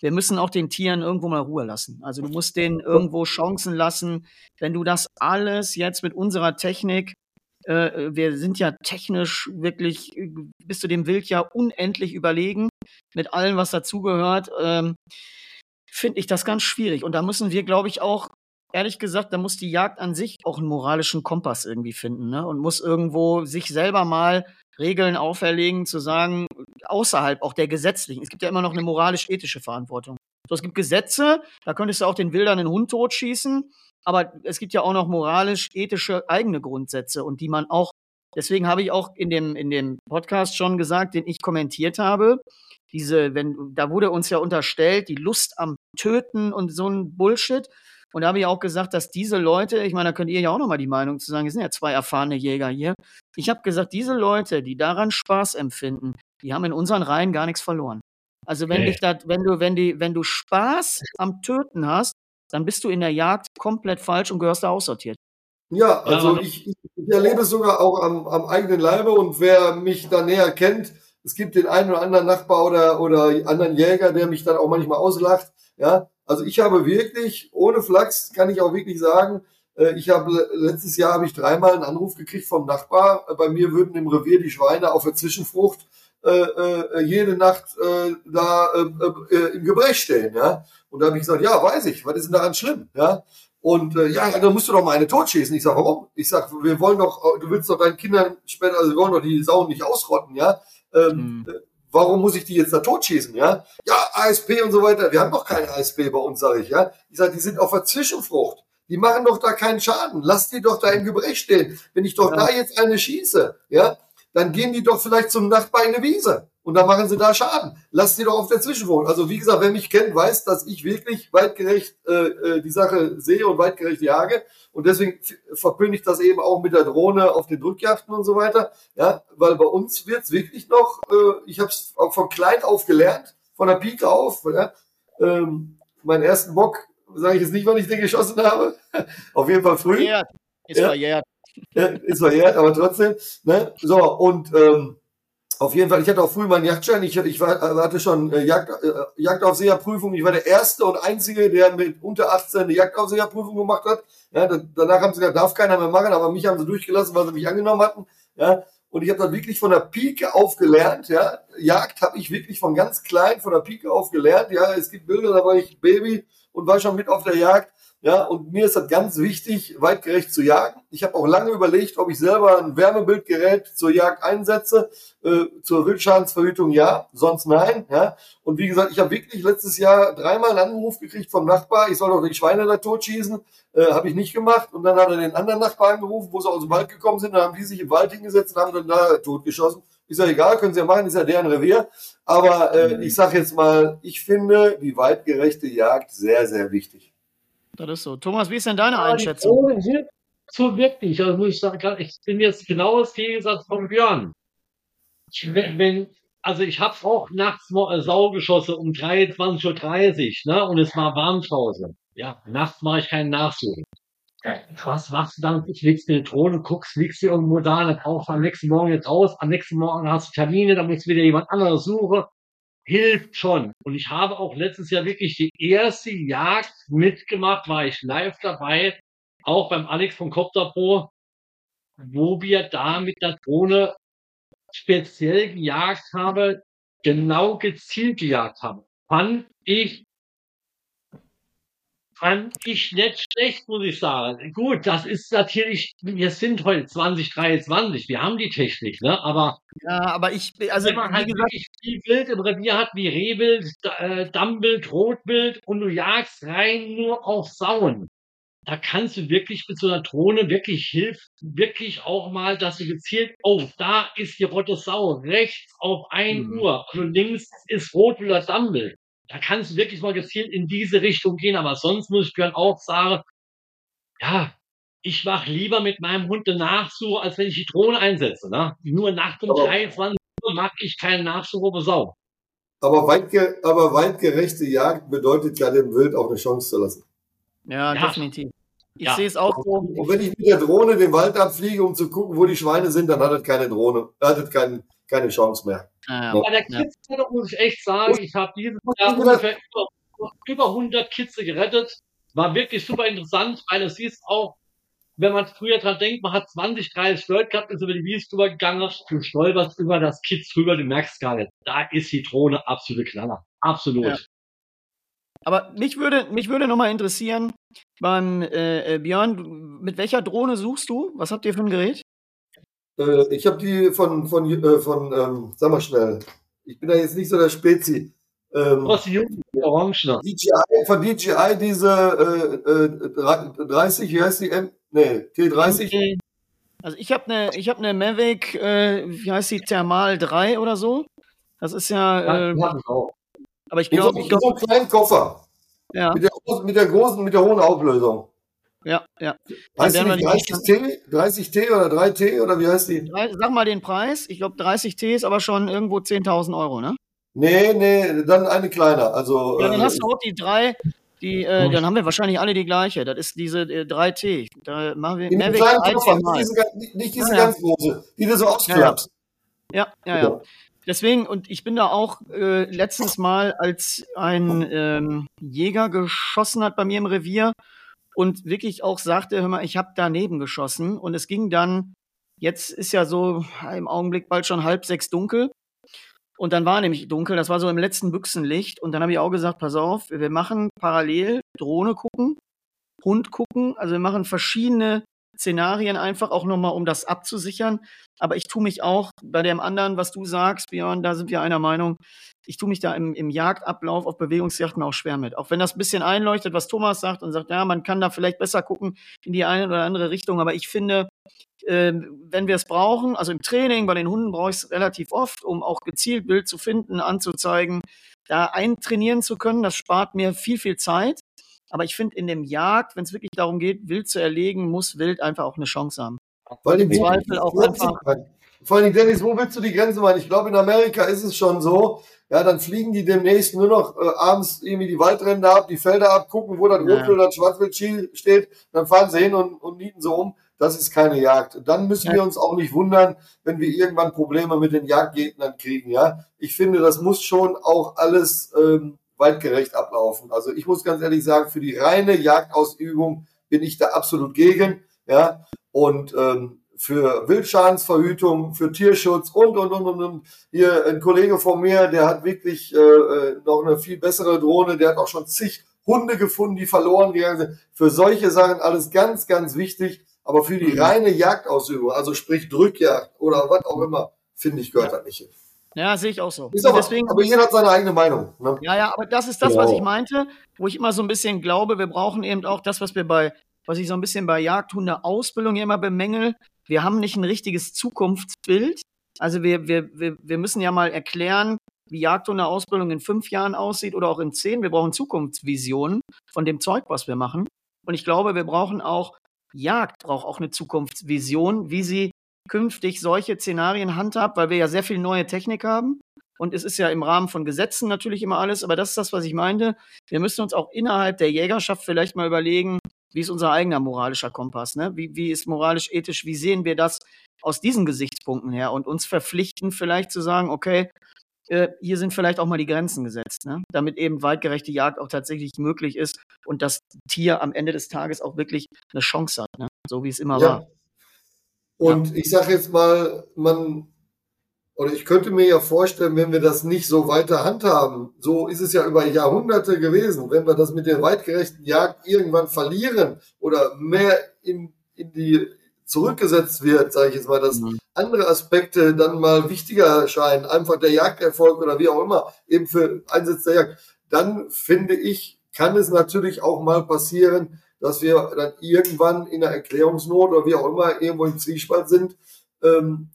wir müssen auch den Tieren irgendwo mal Ruhe lassen. Also du musst denen irgendwo Chancen lassen. Wenn du das alles jetzt mit unserer Technik, äh, wir sind ja technisch wirklich äh, bis zu dem Wild ja unendlich überlegen mit allem, was dazugehört, ähm, finde ich das ganz schwierig. Und da müssen wir, glaube ich, auch ehrlich gesagt, da muss die Jagd an sich auch einen moralischen Kompass irgendwie finden ne? und muss irgendwo sich selber mal Regeln auferlegen, zu sagen, außerhalb auch der gesetzlichen. Es gibt ja immer noch eine moralisch-ethische Verantwortung. So, es gibt Gesetze, da könntest du auch den Wildern einen Hund totschießen, aber es gibt ja auch noch moralisch-ethische eigene Grundsätze und die man auch, deswegen habe ich auch in dem, in dem Podcast schon gesagt, den ich kommentiert habe, diese, wenn, da wurde uns ja unterstellt, die Lust am Töten und so ein Bullshit. Und da habe ich auch gesagt, dass diese Leute, ich meine, da könnt ihr ja auch nochmal die Meinung zu sagen, es sind ja zwei erfahrene Jäger hier. Ich habe gesagt, diese Leute, die daran Spaß empfinden, die haben in unseren Reihen gar nichts verloren. Also wenn okay. dich das, wenn du, wenn die, wenn du Spaß am Töten hast, dann bist du in der Jagd komplett falsch und gehörst da aussortiert. Ja, also ja, ich, ich, erlebe es sogar auch am, am eigenen Leibe und wer mich da näher kennt, es gibt den einen oder anderen Nachbar oder, oder anderen Jäger, der mich dann auch manchmal auslacht. Ja, also ich habe wirklich, ohne Flachs kann ich auch wirklich sagen, äh, ich habe letztes Jahr habe ich dreimal einen Anruf gekriegt vom Nachbar. Bei mir würden im Revier die Schweine auf der Zwischenfrucht äh, äh, jede Nacht äh, da äh, äh, im Gebrech stehen, ja. Und da habe ich gesagt, ja, weiß ich, was ist denn daran schlimm, ja? Und äh, ja, dann musst du doch mal eine totschießen. Ich sage, warum? Ich sage, wir wollen doch, du willst doch deinen Kindern später, also wir wollen doch die Sauen nicht ausrotten, ja. Ähm, mhm warum muss ich die jetzt da totschießen, ja? Ja, ASP und so weiter. Wir haben doch keine ASP bei uns, sage ich, ja. Ich sage, die sind auf der Zwischenfrucht. Die machen doch da keinen Schaden. Lass die doch da im Gebrech stehen. Wenn ich doch ja. da jetzt eine schieße, ja, dann gehen die doch vielleicht zum Nachbar in eine Wiese und dann machen sie da Schaden. Lass die doch auf der Zwischenwohnung. Also wie gesagt, wer mich kennt, weiß, dass ich wirklich weitgerecht äh, äh die Sache sehe und weitgerecht jage. Und deswegen verpöne ich das eben auch mit der Drohne auf den Drückjachten und so weiter. Ja, weil bei uns wird's wirklich noch, äh, ich habe es auch von klein auf gelernt, von der Pike auf. Ja, ähm, meinen ersten Bock, sage ich jetzt nicht, wann ich den geschossen habe. auf jeden Fall früh. Ja, ist ja. verjährt. Ist verjährt, aber trotzdem. Ne? So, und ähm, auf jeden Fall, ich hatte auch früh meinen Jagdschein. Ich, ich war, hatte schon äh, Jagd, äh, Jagdaufseherprüfung. Ich war der erste und einzige, der mit unter 18 eine Jagdaufseherprüfung gemacht hat. Ja, da, danach haben sie gesagt, darf keiner mehr machen, aber mich haben sie durchgelassen, weil sie mich angenommen hatten. Ja, und ich habe dann wirklich von der Pike auf gelernt. Ja, Jagd habe ich wirklich von ganz klein von der Pike auf gelernt. Ja, es gibt Bilder, da war ich Baby und war schon mit auf der Jagd. Ja, und mir ist das ganz wichtig, weitgerecht zu jagen. Ich habe auch lange überlegt, ob ich selber ein Wärmebildgerät zur Jagd einsetze. Äh, zur Wildschadensverhütung ja, sonst nein. Ja. Und wie gesagt, ich habe wirklich letztes Jahr dreimal einen Anruf gekriegt vom Nachbar, ich soll doch die Schweine da totschießen. Äh, habe ich nicht gemacht. Und dann hat er den anderen Nachbar angerufen, wo sie aus dem Wald gekommen sind. Dann haben die sich im Wald hingesetzt und haben dann da totgeschossen. Ist ja egal, können sie ja machen, ist ja deren Revier. Aber äh, ich sage jetzt mal, ich finde die weitgerechte Jagd sehr, sehr wichtig. Das ist so. Thomas, wie ist denn deine Einschätzung? So wirklich. Also muss ich sagen, ich bin jetzt genau das Gegensatz von Björn. Ich, wenn, also ich habe auch nachts äh, Sau geschossen um 23.30 Uhr, ne? Und es war warm draußen. Ja, nachts mache ich keinen Nachsuchen. Was machst du dann? Ich legst dir eine Drohne, guckst, liegst du irgendwo da, dann tauchst du am nächsten Morgen jetzt raus, am nächsten Morgen hast du Termine, dann musst du wieder jemand anderes suchen hilft schon. Und ich habe auch letztes Jahr wirklich die erste Jagd mitgemacht, war ich live dabei, auch beim Alex von Copter Pro, wo wir da mit der Drohne speziell gejagt haben, genau gezielt gejagt haben. Fand ich fand ich nicht schlecht, muss ich sagen. Gut, das ist natürlich, wir sind heute 2023, wir haben die Technik, ne? Aber ja, aber ich, also wenn man halt gesagt, wirklich viel Wild im Revier hat, wie Rehwild, äh, Dammwild, Rotwild und du jagst rein nur auf Sauen. Da kannst du wirklich mit so einer Drohne wirklich hilft, wirklich auch mal, dass du gezielt, oh, da ist die rote Sau, rechts auf ein mhm. Uhr, also links ist Rotwild oder Dammwild. Da kannst du wirklich mal gezielt in diese Richtung gehen. Aber sonst muss ich Björn auch sagen, ja, ich mache lieber mit meinem Hund eine Nachsuche, als wenn ich die Drohne einsetze. Ne? Nur nach um 23 Uhr mag ich keine Nachsuche über Sau. Aber, weitge aber weitgerechte Jagd bedeutet ja dem Wild auch eine Chance zu lassen. Ja, ja. definitiv. Ich ja. sehe es auch so. Und wenn ich mit der Drohne den Wald abfliege, um zu gucken, wo die Schweine sind, dann hat es keine Drohne, hat es keinen keine Chance mehr. Ah, ja. Bei der Kids muss ich echt sagen, ich habe dieses Jahr ungefähr über, über 100 Kids gerettet. War wirklich super interessant, weil es siehst auch, wenn man früher dran denkt, man hat 20, 30 Leute gehabt, ist über die Wiese drüber gegangen, du stolperst über das Kids drüber, du merkst gar nicht. Da ist die Drohne absolute Knaller. Absolut. Ja. Aber mich würde, mich würde nochmal interessieren, beim äh, äh, Björn, mit welcher Drohne suchst du? Was habt ihr für ein Gerät? Äh, ich habe die von, von, äh, von ähm, sag mal schnell, ich bin da jetzt nicht so der Spezi. Ähm, Was die Orange DJI, Von DJI diese äh, 30, äh, wie heißt die? Nee, T30. Also ich habe eine hab ne Mavic, äh, wie heißt die, Thermal 3 oder so. Das ist ja. Äh, ja aber ich glaube. Ich glaub, so einen kleinen Koffer. Ja. Mit der, mit der großen, mit der hohen Auflösung. Ja, ja. Heißt die 30T? 30T oder 3T oder wie heißt die? Sag mal den Preis. Ich glaube 30T ist aber schon irgendwo 10.000 Euro, ne? Nee, nee, dann eine kleiner. Also, ja, dann äh, hast du auch die drei, die, äh, dann haben wir wahrscheinlich alle die gleiche. Das ist diese äh, 3T. Da machen wir In Mavic kleinen Koffer, nicht diese, nicht diese ja, ganz große, die du so ausklappst. Ja, ja, ja. ja. Deswegen, und ich bin da auch äh, letztens mal, als ein ähm, Jäger geschossen hat bei mir im Revier und wirklich auch sagte, hör mal, ich habe daneben geschossen. Und es ging dann, jetzt ist ja so im Augenblick bald schon halb sechs dunkel. Und dann war nämlich dunkel, das war so im letzten Büchsenlicht. Und dann habe ich auch gesagt, pass auf, wir machen parallel Drohne gucken, Hund gucken. Also wir machen verschiedene Szenarien einfach auch nochmal, um das abzusichern. Aber ich tue mich auch bei dem anderen, was du sagst, Björn, da sind wir einer Meinung. Ich tue mich da im, im Jagdablauf auf Bewegungsjachten auch schwer mit. Auch wenn das ein bisschen einleuchtet, was Thomas sagt und sagt, ja, man kann da vielleicht besser gucken in die eine oder andere Richtung. Aber ich finde, äh, wenn wir es brauchen, also im Training bei den Hunden brauche ich es relativ oft, um auch gezielt Bild zu finden, anzuzeigen, da eintrainieren zu können. Das spart mir viel, viel Zeit. Aber ich finde, in dem Jagd, wenn es wirklich darum geht, Wild zu erlegen, muss Wild einfach auch eine Chance haben. Vor allem, Zweifel auch einfach. Vor allem, Dennis, wo willst du die Grenze machen? Ich glaube, in Amerika ist es schon so, ja, dann fliegen die demnächst nur noch äh, abends irgendwie die Waldränder ab, die Felder abgucken, wo dann Rotwild oder Schwarzwild steht, dann fahren sie hin und, und nieten so um. Das ist keine Jagd. Dann müssen ja. wir uns auch nicht wundern, wenn wir irgendwann Probleme mit den Jagdgegnern kriegen. Ja, ich finde, das muss schon auch alles ähm, waldgerecht ablaufen. Also ich muss ganz ehrlich sagen, für die reine Jagdausübung bin ich da absolut gegen. Ja, und ähm, für Wildschadensverhütung, für Tierschutz und, und, und, und, und. Hier ein Kollege von mir, der hat wirklich äh, äh, noch eine viel bessere Drohne, der hat auch schon zig Hunde gefunden, die verloren gegangen sind. Für solche Sachen alles ganz, ganz wichtig. Aber für die mhm. reine Jagdausübung, also sprich Drückjagd oder was auch immer, finde ich, gehört ja. das nicht hin. Ja, sehe ich auch so. Aber, Deswegen, aber jeder hat seine eigene Meinung. Ne? Ja, ja, aber das ist das, genau. was ich meinte, wo ich immer so ein bisschen glaube, wir brauchen eben auch das, was wir bei, was ich so ein bisschen bei Jagdhunde-Ausbildung immer bemängel. Wir haben nicht ein richtiges Zukunftsbild. Also wir, wir, wir, wir müssen ja mal erklären, wie Jagdhunde-Ausbildung in fünf Jahren aussieht oder auch in zehn. Wir brauchen Zukunftsvisionen von dem Zeug, was wir machen. Und ich glaube, wir brauchen auch, Jagd braucht auch eine Zukunftsvision, wie sie künftig solche Szenarien handhabt, weil wir ja sehr viel neue Technik haben. Und es ist ja im Rahmen von Gesetzen natürlich immer alles, aber das ist das, was ich meinte. Wir müssen uns auch innerhalb der Jägerschaft vielleicht mal überlegen, wie ist unser eigener moralischer Kompass, ne? Wie, wie ist moralisch, ethisch, wie sehen wir das aus diesen Gesichtspunkten her und uns verpflichten vielleicht zu sagen, okay, äh, hier sind vielleicht auch mal die Grenzen gesetzt, ne? damit eben weitgerechte Jagd auch tatsächlich möglich ist und das Tier am Ende des Tages auch wirklich eine Chance hat, ne? so wie es immer ja. war. Und ja. ich sage jetzt mal, man, oder ich könnte mir ja vorstellen, wenn wir das nicht so weiter handhaben, so ist es ja über Jahrhunderte gewesen, wenn wir das mit der weitgerechten Jagd irgendwann verlieren oder mehr in, in die zurückgesetzt wird, sage ich jetzt mal, dass mhm. andere Aspekte dann mal wichtiger erscheinen, einfach der Jagderfolg oder wie auch immer, eben für Einsatz der Jagd, dann finde ich, kann es natürlich auch mal passieren, dass wir dann irgendwann in der Erklärungsnot oder wie auch immer irgendwo im Zwiespalt sind. Ähm,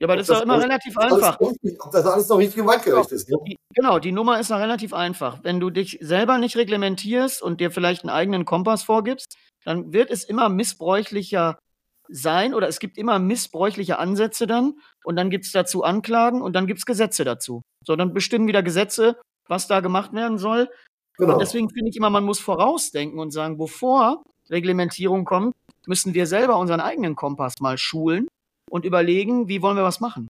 ja, aber das ist doch immer relativ einfach. ob das alles noch richtig weitgerecht ist. Ne? Genau, die Nummer ist noch relativ einfach. Wenn du dich selber nicht reglementierst und dir vielleicht einen eigenen Kompass vorgibst, dann wird es immer missbräuchlicher sein oder es gibt immer missbräuchliche Ansätze dann und dann gibt es dazu Anklagen und dann gibt es Gesetze dazu. So, dann bestimmen wieder Gesetze, was da gemacht werden soll. Genau. Und deswegen finde ich immer, man muss vorausdenken und sagen, bevor Reglementierung kommt, müssen wir selber unseren eigenen Kompass mal schulen und überlegen, wie wollen wir was machen.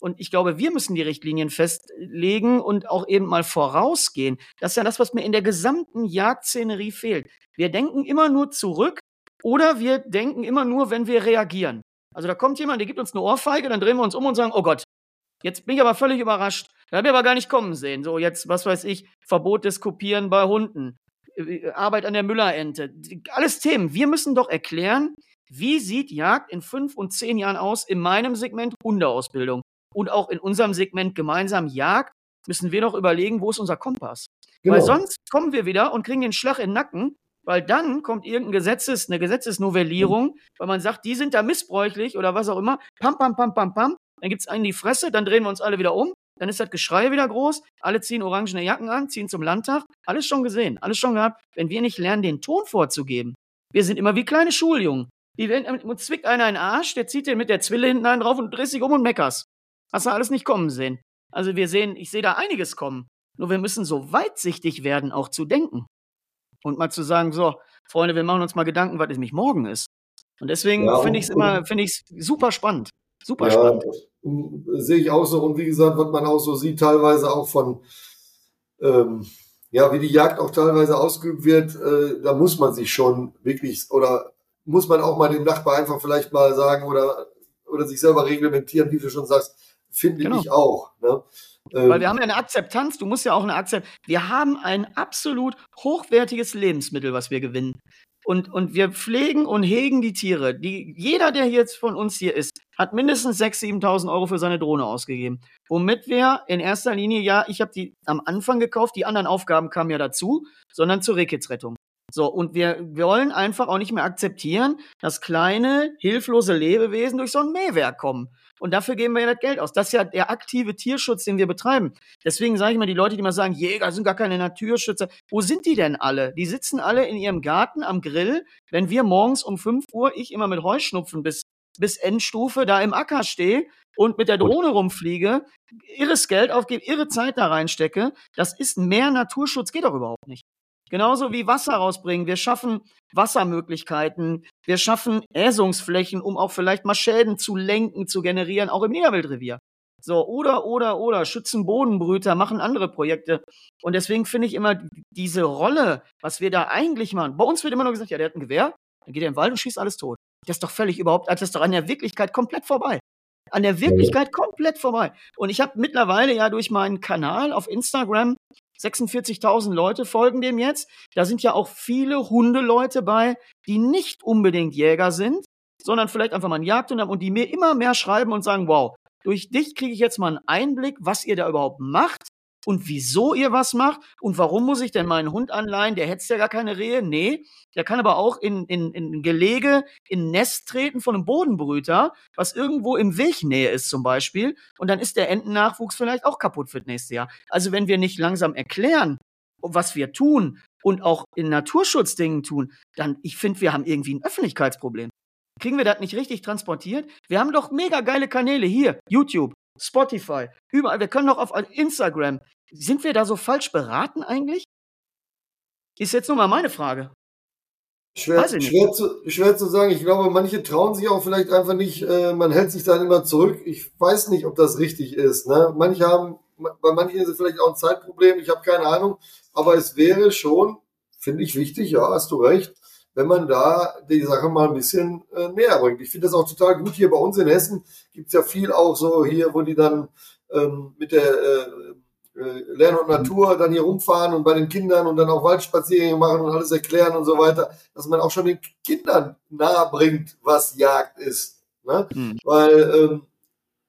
Und ich glaube, wir müssen die Richtlinien festlegen und auch eben mal vorausgehen. Das ist ja das, was mir in der gesamten Jagdszenerie fehlt. Wir denken immer nur zurück oder wir denken immer nur, wenn wir reagieren. Also da kommt jemand, der gibt uns eine Ohrfeige, dann drehen wir uns um und sagen, oh Gott, jetzt bin ich aber völlig überrascht. Da habe ich aber gar nicht kommen sehen. So, jetzt, was weiß ich, Verbot des Kopieren bei Hunden, äh, Arbeit an der Müllerente. Alles Themen. Wir müssen doch erklären, wie sieht Jagd in fünf und zehn Jahren aus in meinem Segment Hundeausbildung und auch in unserem Segment gemeinsam Jagd müssen wir doch überlegen, wo ist unser Kompass? Genau. Weil sonst kommen wir wieder und kriegen den Schlag in den Nacken, weil dann kommt irgendein Gesetzes, eine Gesetzesnovellierung, weil man sagt, die sind da missbräuchlich oder was auch immer. Pam, pam, pam, pam, pam. Dann gibt es einen in die Fresse, dann drehen wir uns alle wieder um. Dann ist das Geschrei wieder groß. Alle ziehen orangene Jacken an, ziehen zum Landtag. Alles schon gesehen, alles schon gehabt. Wenn wir nicht lernen, den Ton vorzugeben, wir sind immer wie kleine Schuljungen. Die werden, und zwickt einer einen Arsch, der zieht den mit der Zwille hinten einen drauf und drehst dich um und meckerst. Hast du alles nicht kommen sehen. Also wir sehen, ich sehe da einiges kommen. Nur wir müssen so weitsichtig werden, auch zu denken. Und mal zu sagen, so, Freunde, wir machen uns mal Gedanken, was nämlich morgen ist. Und deswegen ja, finde ich es immer, finde ich super spannend. Super ja, spannend. Sehe ich auch so. Und wie gesagt, was man auch so sieht, teilweise auch von, ähm, ja, wie die Jagd auch teilweise ausgeübt wird, äh, da muss man sich schon wirklich, oder muss man auch mal dem Nachbar einfach vielleicht mal sagen oder, oder sich selber reglementieren, wie du schon sagst, finde genau. ich auch. Ne? Weil wir ähm, haben ja eine Akzeptanz, du musst ja auch eine Akzeptanz. Wir haben ein absolut hochwertiges Lebensmittel, was wir gewinnen. Und, und wir pflegen und hegen die Tiere. Die, jeder, der jetzt von uns hier ist, hat mindestens 6.000, 7.000 Euro für seine Drohne ausgegeben. Womit wir in erster Linie, ja, ich habe die am Anfang gekauft, die anderen Aufgaben kamen ja dazu, sondern zur Rehkitzrettung. So, und wir, wollen einfach auch nicht mehr akzeptieren, dass kleine, hilflose Lebewesen durch so ein Mähwerk kommen. Und dafür geben wir ja das Geld aus. Das ist ja der aktive Tierschutz, den wir betreiben. Deswegen sage ich mal, die Leute, die mal sagen, Jäger sind gar keine Naturschützer. Wo sind die denn alle? Die sitzen alle in ihrem Garten am Grill, wenn wir morgens um 5 Uhr, ich immer mit Heuschnupfen bis, bis Endstufe da im Acker stehe und mit der Drohne rumfliege, irres Geld aufgebe, irre Zeit da reinstecke. Das ist mehr Naturschutz, geht doch überhaupt nicht. Genauso wie Wasser rausbringen. Wir schaffen Wassermöglichkeiten. Wir schaffen Äsungsflächen, um auch vielleicht mal Schäden zu lenken, zu generieren, auch im Niederwildrevier. So, oder, oder, oder, schützen Bodenbrüter, machen andere Projekte. Und deswegen finde ich immer diese Rolle, was wir da eigentlich machen. Bei uns wird immer nur gesagt, ja, der hat ein Gewehr, dann geht er im Wald und schießt alles tot. Das ist doch völlig überhaupt, das ist doch an der Wirklichkeit komplett vorbei. An der Wirklichkeit komplett vorbei. Und ich habe mittlerweile ja durch meinen Kanal auf Instagram 46.000 Leute folgen dem jetzt. Da sind ja auch viele Hundeleute bei, die nicht unbedingt Jäger sind, sondern vielleicht einfach mal einen Jagdhund haben und die mir immer mehr schreiben und sagen, wow, durch dich kriege ich jetzt mal einen Einblick, was ihr da überhaupt macht und wieso ihr was macht und warum muss ich denn meinen Hund anleihen? Der hetzt ja gar keine Rehe. Nee, der kann aber auch in, in, in Gelege, in Nest treten von einem Bodenbrüter, was irgendwo im Wegnähe ist zum Beispiel. Und dann ist der Entennachwuchs vielleicht auch kaputt für das nächste Jahr. Also wenn wir nicht langsam erklären, was wir tun und auch in Naturschutzdingen tun, dann, ich finde, wir haben irgendwie ein Öffentlichkeitsproblem. Kriegen wir das nicht richtig transportiert? Wir haben doch mega geile Kanäle hier, YouTube, Spotify, überall. Wir können doch auf Instagram. Sind wir da so falsch beraten eigentlich? Ist jetzt nur mal meine Frage. Schwer, schwer, zu, schwer zu sagen. Ich glaube, manche trauen sich auch vielleicht einfach nicht, äh, man hält sich dann immer zurück. Ich weiß nicht, ob das richtig ist. Ne? Manche haben, bei manchen ist es vielleicht auch ein Zeitproblem, ich habe keine Ahnung. Aber es wäre schon, finde ich, wichtig, ja, hast du recht, wenn man da die Sache mal ein bisschen äh, näher bringt. Ich finde das auch total gut. Hier bei uns in Hessen gibt's ja viel auch so hier, wo die dann ähm, mit der äh, äh, Lern und Natur dann hier rumfahren und bei den Kindern und dann auch Waldspaziergänge machen und alles erklären und so weiter, dass man auch schon den Kindern nahe bringt, was Jagd ist. Ne? Mhm. Weil, ähm,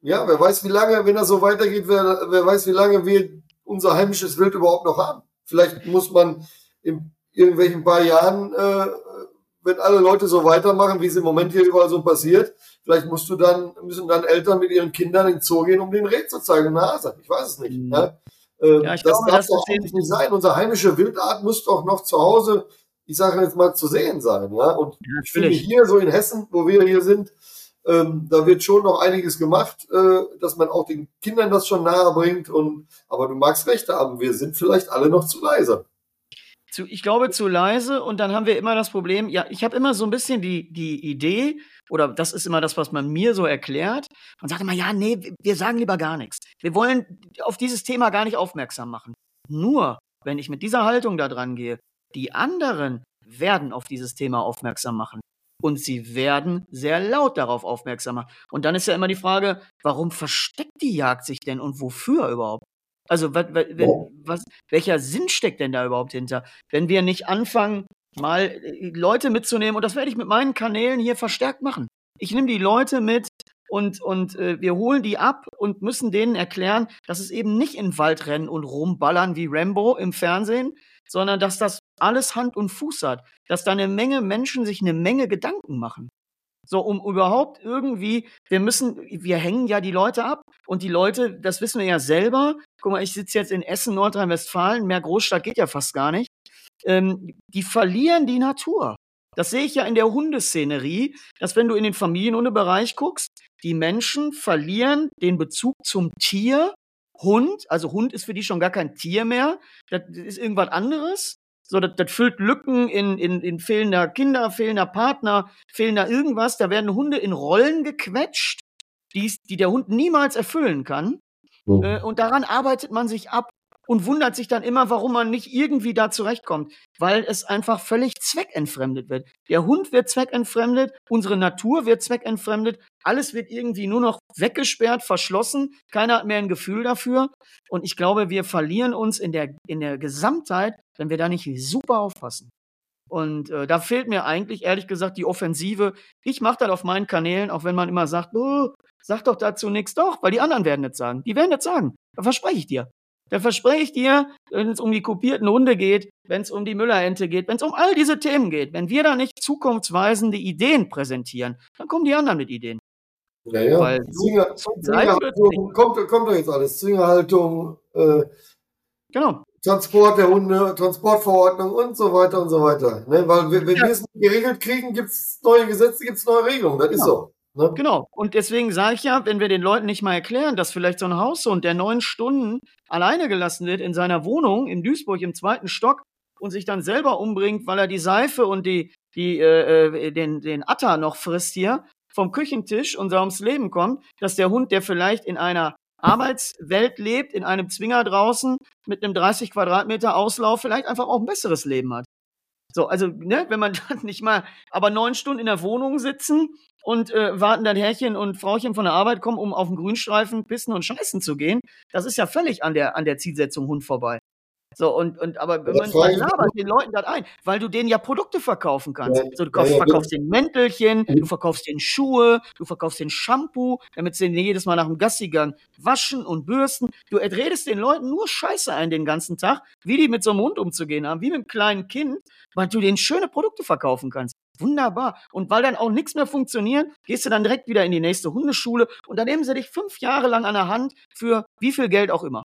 ja, wer weiß, wie lange, wenn das so weitergeht, wer, wer weiß, wie lange wir unser heimisches Wild überhaupt noch haben. Vielleicht muss man in irgendwelchen paar Jahren äh, wenn alle Leute so weitermachen, wie es im Moment hier überall so passiert, vielleicht musst du dann, müssen dann Eltern mit ihren Kindern in den Zoo gehen, um den Reh zu zeigen, Nase. Ich weiß es nicht. Ne? Ähm, ja, das glaube, darf doch eigentlich nicht sein. Unsere heimische Wildart muss doch noch zu Hause, ich sage jetzt mal, zu sehen sein. Ja? Und ja, ich finde hier so in Hessen, wo wir hier sind, ähm, da wird schon noch einiges gemacht, äh, dass man auch den Kindern das schon nahe bringt. Und, aber du magst recht haben, wir sind vielleicht alle noch zu leise. Zu, ich glaube, zu leise und dann haben wir immer das Problem, ja, ich habe immer so ein bisschen die, die Idee, oder das ist immer das, was man mir so erklärt. Man sagt immer, ja, nee, wir sagen lieber gar nichts. Wir wollen auf dieses Thema gar nicht aufmerksam machen. Nur, wenn ich mit dieser Haltung da dran gehe, die anderen werden auf dieses Thema aufmerksam machen. Und sie werden sehr laut darauf aufmerksam machen. Und dann ist ja immer die Frage, warum versteckt die Jagd sich denn und wofür überhaupt? Also was, was, welcher Sinn steckt denn da überhaupt hinter? Wenn wir nicht anfangen, mal äh, Leute mitzunehmen, und das werde ich mit meinen Kanälen hier verstärkt machen. Ich nehme die Leute mit und, und äh, wir holen die ab und müssen denen erklären, dass es eben nicht in den Wald rennen und rumballern wie Rambo im Fernsehen, sondern dass das alles Hand und Fuß hat, dass da eine Menge Menschen sich eine Menge Gedanken machen. So, um überhaupt irgendwie, wir müssen, wir hängen ja die Leute ab und die Leute, das wissen wir ja selber. Guck mal, ich sitze jetzt in Essen, Nordrhein-Westfalen, mehr Großstadt geht ja fast gar nicht ähm, die verlieren die Natur. Das sehe ich ja in der Hundeszenerie, dass wenn du in den Familienhundebereich guckst, die Menschen verlieren den Bezug zum Tier. Hund, also Hund ist für die schon gar kein Tier mehr. Das ist irgendwas anderes. So, das, das füllt Lücken in, in, in fehlender Kinder, fehlender Partner, fehlender irgendwas. Da werden Hunde in Rollen gequetscht, die, die der Hund niemals erfüllen kann. Mhm. Äh, und daran arbeitet man sich ab und wundert sich dann immer, warum man nicht irgendwie da zurechtkommt, weil es einfach völlig zweckentfremdet wird. Der Hund wird zweckentfremdet, unsere Natur wird zweckentfremdet, alles wird irgendwie nur noch weggesperrt, verschlossen, keiner hat mehr ein Gefühl dafür und ich glaube, wir verlieren uns in der, in der Gesamtheit, wenn wir da nicht super aufpassen. Und äh, da fehlt mir eigentlich, ehrlich gesagt, die Offensive. Ich mache das auf meinen Kanälen, auch wenn man immer sagt, oh, sag doch dazu nichts. Doch, weil die anderen werden nicht sagen. Die werden nicht sagen. Da verspreche ich dir. Da verspreche ich dir, wenn es um die kopierten Hunde geht, wenn es um die Müllerente geht, wenn es um all diese Themen geht, wenn wir da nicht zukunftsweisende Ideen präsentieren, dann kommen die anderen mit Ideen. Ja, ja. Weil Zwinger, Zwingerhaltung, kommt, kommt doch jetzt alles. Zwingerhaltung, äh, genau. Transport der Hunde, Transportverordnung und so weiter und so weiter. Ne? Weil wenn ja. wir es geregelt kriegen, gibt es neue Gesetze, gibt es neue Regelungen. Das ist so. Ne? Genau. Und deswegen sage ich ja, wenn wir den Leuten nicht mal erklären, dass vielleicht so ein Haushund, der neun Stunden alleine gelassen wird in seiner Wohnung in Duisburg im zweiten Stock und sich dann selber umbringt, weil er die Seife und die, die, äh, äh den, den Atter noch frisst hier vom Küchentisch und so ums Leben kommt, dass der Hund, der vielleicht in einer Arbeitswelt lebt, in einem Zwinger draußen mit einem 30 Quadratmeter Auslauf, vielleicht einfach auch ein besseres Leben hat. So, also, ne, wenn man dann nicht mal, aber neun Stunden in der Wohnung sitzen und äh, warten dann Herrchen und Frauchen von der Arbeit kommen, um auf den Grünstreifen pissen und scheißen zu gehen, das ist ja völlig an der, an der Zielsetzung Hund vorbei. So, und, und aber man, man labert den Leuten das ein, weil du denen ja Produkte verkaufen kannst. Ja, so, du kaufst, ja, ja, verkaufst den Mäntelchen, du verkaufst den Schuhe, du verkaufst den Shampoo, damit sie den jedes Mal nach dem Gassigang waschen und bürsten. Du redest den Leuten nur Scheiße ein den ganzen Tag, wie die mit so einem Hund umzugehen haben, wie mit einem kleinen Kind, weil du denen schöne Produkte verkaufen kannst. Wunderbar. Und weil dann auch nichts mehr funktioniert, gehst du dann direkt wieder in die nächste Hundeschule und dann nehmen sie dich fünf Jahre lang an der Hand für wie viel Geld auch immer.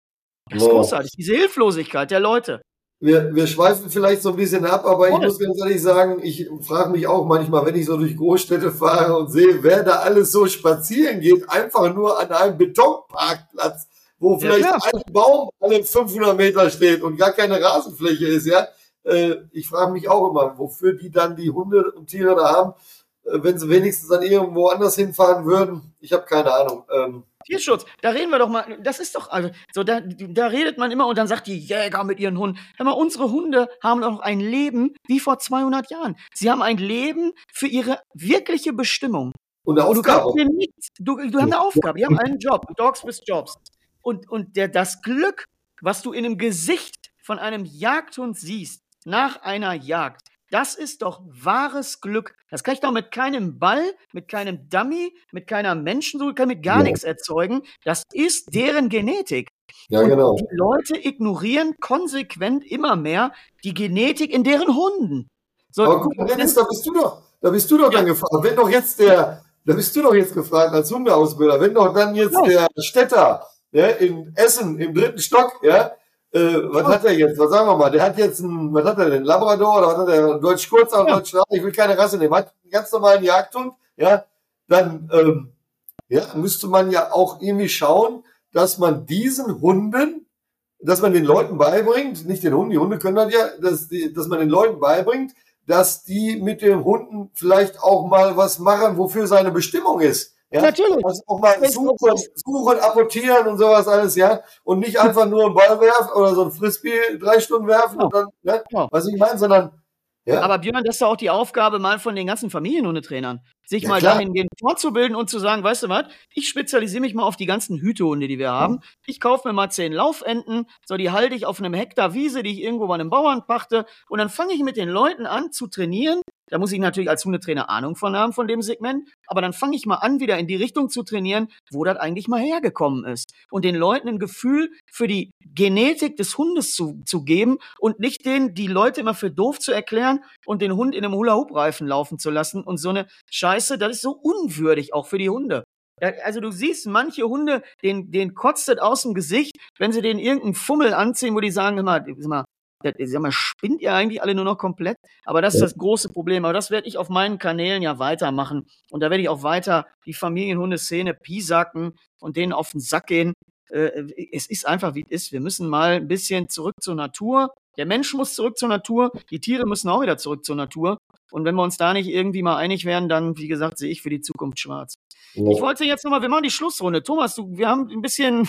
Das ist großartig. Diese Hilflosigkeit der Leute. Wir, wir schweifen vielleicht so ein bisschen ab, aber ich muss ganz ehrlich sagen, ich frage mich auch manchmal, wenn ich so durch Großstädte fahre und sehe, wer da alles so spazieren geht, einfach nur an einem Betonparkplatz, wo vielleicht ja, ein Baum alle 500 Meter steht und gar keine Rasenfläche ist, ja. Äh, ich frage mich auch immer, wofür die dann die Hunde und Tiere da haben, wenn sie wenigstens dann irgendwo anders hinfahren würden. Ich habe keine Ahnung. Ähm, Tierschutz, da reden wir doch mal, das ist doch, also, so, da, da redet man immer und dann sagt die Jäger mit ihren Hunden, hör mal, unsere Hunde haben doch ein Leben wie vor 200 Jahren. Sie haben ein Leben für ihre wirkliche Bestimmung. Und eine Aufgabe. Du, nichts, du, du hast eine Aufgabe, die haben einen Job, Dogs with Jobs. Und, und der, das Glück, was du in dem Gesicht von einem Jagdhund siehst, nach einer Jagd, das ist doch wahres Glück. Das kann ich doch mit keinem Ball, mit keinem Dummy, mit keiner Menschensuche, kann mit gar ja. nichts erzeugen. Das ist deren Genetik. Ja, Und genau. Die Leute ignorieren konsequent immer mehr die Genetik in deren Hunden. So, Aber guck, Dennis, da bist du doch, da bist du doch ja. dann gefragt. Wenn doch jetzt der, da bist du doch jetzt gefragt als Hundeausbilder, wenn doch dann jetzt ja. der Städter ja, in Essen im dritten Stock, ja, äh, was hat er jetzt? Was sagen wir mal? Der hat jetzt ein, was hat er denn? Labrador oder was hat er? Deutsch kurz, ja. Deutsch lang. Ich will keine Rasse nehmen. Hat einen ganz normalen Jagdhund, ja. Dann, ähm, ja, müsste man ja auch irgendwie schauen, dass man diesen Hunden dass man den Leuten beibringt, nicht den Hunden, die Hunde können das ja, dass, die, dass man den Leuten beibringt, dass die mit den Hunden vielleicht auch mal was machen, wofür seine Bestimmung ist. Ja? Natürlich. Also auch mal suchen, suchen, apportieren und sowas alles, ja. Und nicht einfach nur einen Ball werfen oder so ein Frisbee drei Stunden werfen Ja. und dann, ne? Ja. was ich meine, sondern, ja. Aber Björn, das ist doch auch die Aufgabe mal von den ganzen Familienhundetrainern, sich Ja, mal klar. dahingehend fortzubilden und zu sagen, weißt du was, ich spezialisiere mich mal auf die ganzen Hütehunde, die wir haben. Ich kaufe mir mal zehn Laufenten, so die halte ich auf einem Hektar Wiese, die ich irgendwo bei einem Bauern pachte und dann fange ich mit den Leuten an zu trainieren. Da muss ich natürlich als Hundetrainer Ahnung von haben von dem Segment, aber dann fange ich mal an, wieder in die Richtung zu trainieren, wo das eigentlich mal hergekommen ist und den Leuten ein Gefühl für die Genetik des Hundes zu, zu geben und nicht denen die Leute immer für doof zu erklären und den Hund in einem Hula-Hoop-Reifen laufen zu lassen und so eine Scheiße, das ist so unwürdig auch für die Hunde. Also du siehst manche Hunde, den, den kotzt das aus dem Gesicht, wenn sie den irgendeinen Fummel anziehen, wo die sagen immer, sag mal, das, sag mal, spinnt ihr eigentlich alle nur noch komplett? Aber das ist das große Problem. Aber das werde ich auf meinen Kanälen ja weitermachen. Und da werde ich auch weiter die Familienhundeszene piesacken und denen auf den Sack gehen. Äh, es ist einfach, wie es ist. Wir müssen mal ein bisschen zurück zur Natur. Der Mensch muss zurück zur Natur. Die Tiere müssen auch wieder zurück zur Natur. Und wenn wir uns da nicht irgendwie mal einig werden, dann, wie gesagt, sehe ich für die Zukunft schwarz. Ich wollte jetzt nochmal, wir machen die Schlussrunde. Thomas, du, wir haben ein bisschen,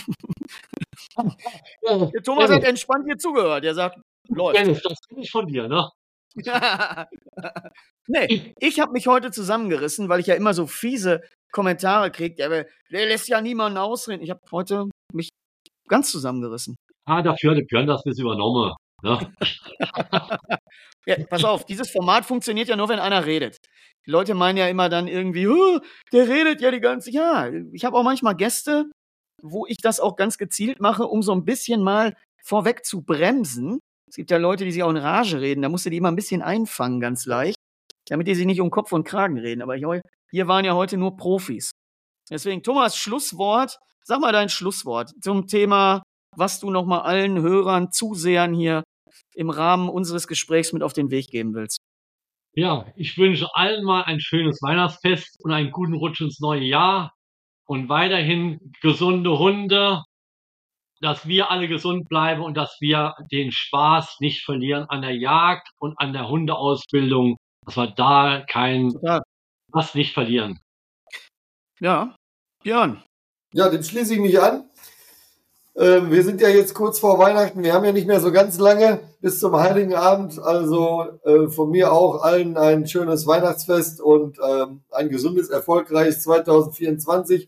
der Thomas hat entspannt hier zugehört. Er sagt, läuft. Das bin ich von dir, ne? nee, ich habe mich heute zusammengerissen, weil ich ja immer so fiese Kommentare kriege. Der, der lässt ja niemanden ausreden. Ich habe heute mich ganz zusammengerissen. Ah, dafür hat Björn das bis übernommen. Ne? Ja, pass auf, dieses Format funktioniert ja nur, wenn einer redet. Die Leute meinen ja immer dann irgendwie, "Oh, der redet ja die ganze Ja, ich habe auch manchmal Gäste, wo ich das auch ganz gezielt mache, um so ein bisschen mal vorweg zu bremsen. Es gibt ja Leute, die sich auch in Rage reden, da musst du die immer ein bisschen einfangen, ganz leicht, damit die sich nicht um Kopf und Kragen reden. Aber hier waren ja heute nur Profis. Deswegen, Thomas, Schlusswort. Sag mal dein Schlusswort zum Thema, was du nochmal allen Hörern, Zusehern hier im Rahmen unseres Gesprächs mit auf den Weg geben willst. Ja, ich wünsche allen mal ein schönes Weihnachtsfest und einen guten Rutsch ins neue Jahr und weiterhin gesunde Hunde, dass wir alle gesund bleiben und dass wir den Spaß nicht verlieren an der Jagd und an der Hundeausbildung, dass wir da kein Total. was nicht verlieren. Ja, Björn. Ja, dem schließe ich mich an. Ähm, wir sind ja jetzt kurz vor Weihnachten. Wir haben ja nicht mehr so ganz lange bis zum Heiligen Abend. Also äh, von mir auch allen ein schönes Weihnachtsfest und ähm, ein gesundes, erfolgreiches 2024.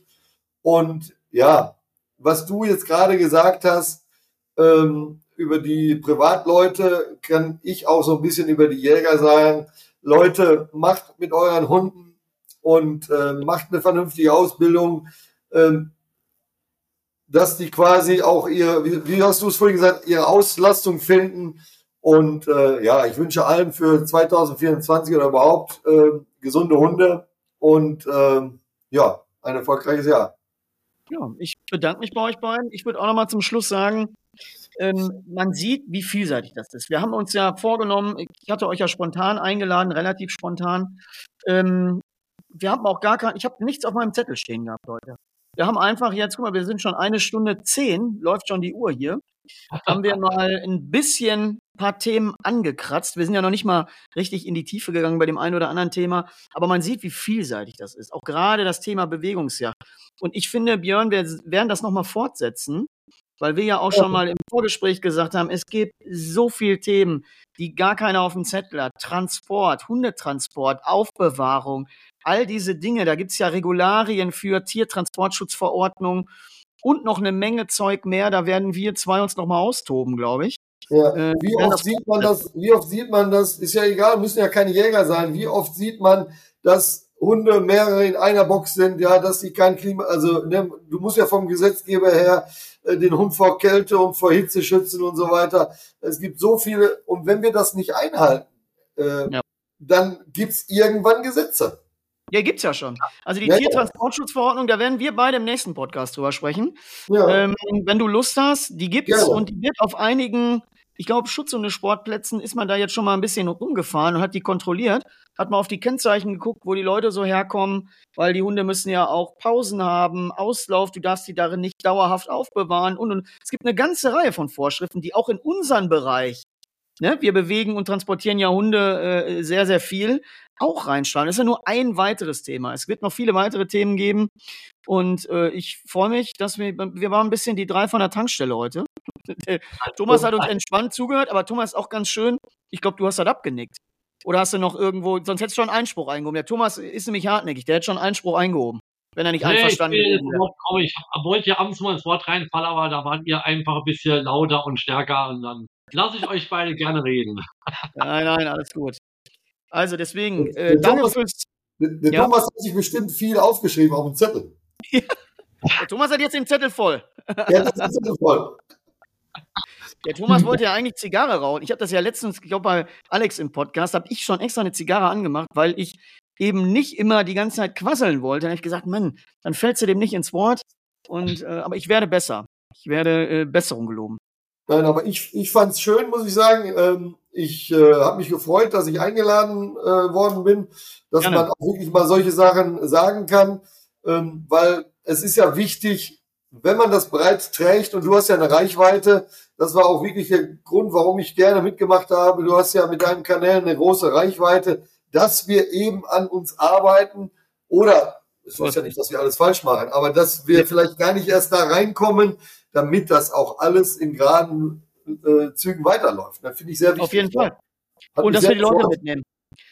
Und ja, was du jetzt gerade gesagt hast ähm, über die Privatleute, kann ich auch so ein bisschen über die Jäger sagen. Leute, macht mit euren Hunden und äh, macht eine vernünftige Ausbildung. Ähm, dass die quasi auch ihre, wie, wie hast du es vorhin gesagt, ihre Auslastung finden. Und äh, ja, ich wünsche allen für 2024 oder überhaupt äh, gesunde Hunde und ähm, ja, ein erfolgreiches Jahr. Ja, ich bedanke mich bei euch beiden. Ich würde auch nochmal zum Schluss sagen, ähm, man sieht, wie vielseitig das ist. Wir haben uns ja vorgenommen, ich hatte euch ja spontan eingeladen, relativ spontan. Ähm, wir haben auch gar kein, ich habe nichts auf meinem Zettel stehen gehabt heute. Wir haben einfach jetzt, guck mal, wir sind schon eine Stunde zehn, läuft schon die Uhr hier. Haben wir mal ein bisschen paar Themen angekratzt. Wir sind ja noch nicht mal richtig in die Tiefe gegangen bei dem einen oder anderen Thema, aber man sieht, wie vielseitig das ist. Auch gerade das Thema Bewegungsjagd. Und ich finde, Björn, wir werden das nochmal fortsetzen, weil wir ja auch schon mal im Vorgespräch gesagt haben, es gibt so viele Themen, die gar keiner auf dem Zettel hat. Transport, Hundetransport, Aufbewahrung, all diese Dinge. Da gibt's ja Regularien für Tiertransportschutzverordnung und noch eine Menge Zeug mehr. Da werden wir zwei uns nochmal austoben, glaube ich. Ja. Äh, Wie oft sieht man das, wie oft sieht man das, ist ja egal, müssen ja keine Jäger sein, wie oft sieht man, dass Hunde mehrere in einer Box sind, ja, dass sie kein Klima, also ne, du musst ja vom Gesetzgeber her äh, den Hund vor Kälte und vor Hitze schützen und so weiter. Es gibt so viele, und wenn wir das nicht einhalten, äh, Ja. dann gibt's irgendwann Gesetze. Ja, gibt's ja schon. Also die Ja, ja. Tiertransportschutzverordnung, da werden wir beide im nächsten Podcast drüber sprechen. Ja, Ähm, wenn du Lust hast, die gibt's Gerne. und die wird auf einigen ich glaube, Schutzhundesportplätzen ist man da jetzt schon mal ein bisschen rumgefahren und hat die kontrolliert, hat mal auf die Kennzeichen geguckt, wo die Leute so herkommen, weil die Hunde müssen ja auch Pausen haben, Auslauf, du darfst die darin nicht dauerhaft aufbewahren und, und es gibt eine ganze Reihe von Vorschriften, die auch in unseren Bereich Ne? Wir bewegen und transportieren ja Hunde äh, sehr, sehr viel. Auch reinstrahlen. Das ist ja nur ein weiteres Thema. Es wird noch viele weitere Themen geben. Und äh, ich freue mich, dass wir, wir waren ein bisschen die drei von der Tankstelle heute. Thomas hat uns entspannt zugehört, aber Thomas ist auch ganz schön. Ich glaube, du hast das abgenickt. Oder hast du noch irgendwo, sonst hättest du schon einen Einspruch eingehoben. Der Thomas ist nämlich hartnäckig, der hat schon einen Einspruch eingehoben, wenn er nicht nee, einverstanden ist. Ich, ich wollte ja abends mal ins Wort reinfallen, aber da waren ihr einfach ein bisschen lauter und stärker und dann Lasse ich euch beide gerne reden. Nein, nein, alles gut. Also deswegen, äh, der danke Thomas, fürs. Der, der ja. Thomas hat sich bestimmt viel aufgeschrieben auf dem Zettel. Ja. Der Thomas hat jetzt den Zettel voll. Der hat den Zettel voll. Der Thomas wollte ja eigentlich Zigarre rauchen. Ich habe das ja letztens, ich glaube bei Alex im Podcast, habe ich schon extra eine Zigarre angemacht, weil ich eben nicht immer die ganze Zeit quasseln wollte. Dann habe ich gesagt, Mann, dann fällst du dem nicht ins Wort. Und, äh, aber ich werde besser. Ich werde äh, Besserung geloben. Nein, aber ich, ich fand es schön, muss ich sagen. Ähm, ich äh, habe mich gefreut, dass ich eingeladen äh, worden bin, dass Gerne. man auch wirklich mal solche Sachen sagen kann, ähm, weil es ist ja wichtig, wenn man das breit trägt und du hast ja eine Reichweite, das war auch wirklich der Grund, warum ich gerne mitgemacht habe. Du hast ja mit deinen Kanälen eine große Reichweite, dass wir eben an uns arbeiten oder es ist ja nicht, dass wir alles falsch machen, aber dass wir vielleicht gar nicht erst da reinkommen, damit das auch alles in geraden äh, Zügen weiterläuft. Das finde ich sehr wichtig. Auf jeden Fall. Hat und dass wir die Leute gefreut. mitnehmen.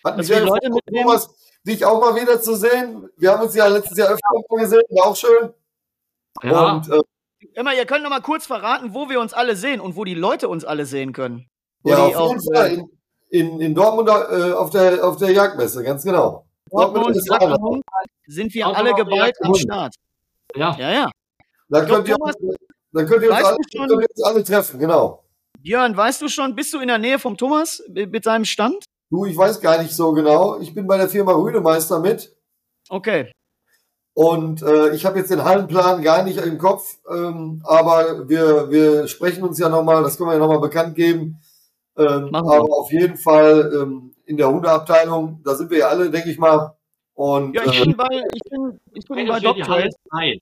Hat mich sehr die Leute mitnehmen. Thomas, dich auch mal wieder zu sehen. Wir haben uns ja letztes Jahr öfter gesehen, war auch schön. Ja. Und, äh, Immer, ihr könnt noch mal kurz verraten, wo wir uns alle sehen und wo die Leute uns alle sehen können. Wo ja, auf jeden Fall. In, in, in Dortmund äh, auf, der, auf der Jagdmesse, ganz genau. Dortmund, Dortmund sind wir alle geballt am Start. Ja. Ja, ja. Da könnt ihr, dann könnt ihr, uns alle, könnt ihr uns alle treffen, genau. Björn, weißt du schon, bist du in der Nähe vom Thomas mit seinem Stand? Du, ich weiß gar nicht so genau. Ich bin bei der Firma Rüdemeister mit. Okay. Und äh, ich habe jetzt den Hallenplan gar nicht im Kopf, ähm, aber wir, wir sprechen uns ja nochmal, das können wir ja nochmal bekannt geben. Ähm, aber auf jeden Fall ähm, in der Hundeabteilung, da sind wir ja alle, denke ich mal. Und, ja, ich bin äh, bei, ich bin, ich bin bei Dr. Die Halle 3,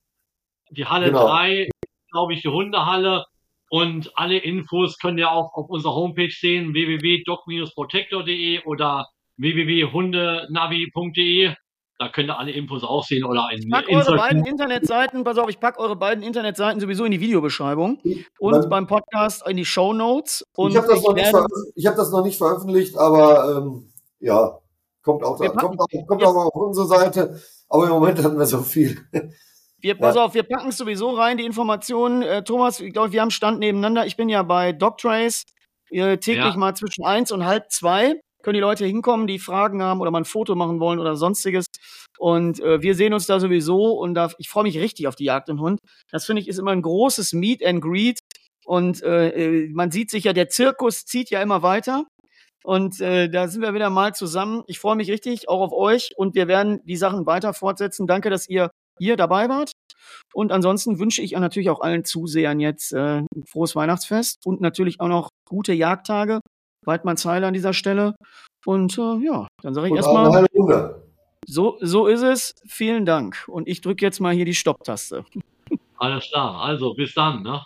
die Halle genau. 3 glaube ich, die Hundehalle. Und alle Infos könnt ihr auch auf unserer Homepage sehen, www.doc-protector.de oder www.hundenavi.de. Da könnt ihr alle Infos auch sehen oder in Ich pack eure beiden Internetseiten, pass auf, ich packe eure beiden Internetseiten sowieso in die Videobeschreibung und Dann, beim Podcast in die Show Notes. ich habe das, hab das, noch nicht veröffentlicht, aber ähm, ja, kommt auch, da, kommt, auch, kommt auch auf unsere Seite. Aber im Moment hatten wir so viel. Wir, pass ja. auf, wir packen es sowieso rein, die Informationen. Äh, Thomas, ich glaube, wir haben Stand nebeneinander. Ich bin ja bei DocTrace äh, täglich ja. mal zwischen eins und halb zwei. Können die Leute hinkommen, die Fragen haben oder mal ein Foto machen wollen oder sonstiges. Und äh, wir sehen uns da sowieso und da, ich freue mich richtig auf die Jagd und Hund. Das finde ich ist immer ein großes Meet and Greet. Und äh, äh, man sieht sich ja, der Zirkus zieht ja immer weiter. Und äh, da sind wir wieder mal zusammen. Ich freue mich richtig, auch auf euch. Und wir werden die Sachen weiter fortsetzen. Danke, dass ihr ihr dabei wart. Und ansonsten wünsche ich natürlich auch allen Zusehern jetzt äh, ein frohes Weihnachtsfest und natürlich auch noch gute Jagdtage. Weidmannsheil an dieser Stelle. Und äh, ja, dann sage ich erstmal. So, so ist es. Vielen Dank. Und ich drücke jetzt mal hier die Stopptaste. Alles klar. Also bis dann. Ne?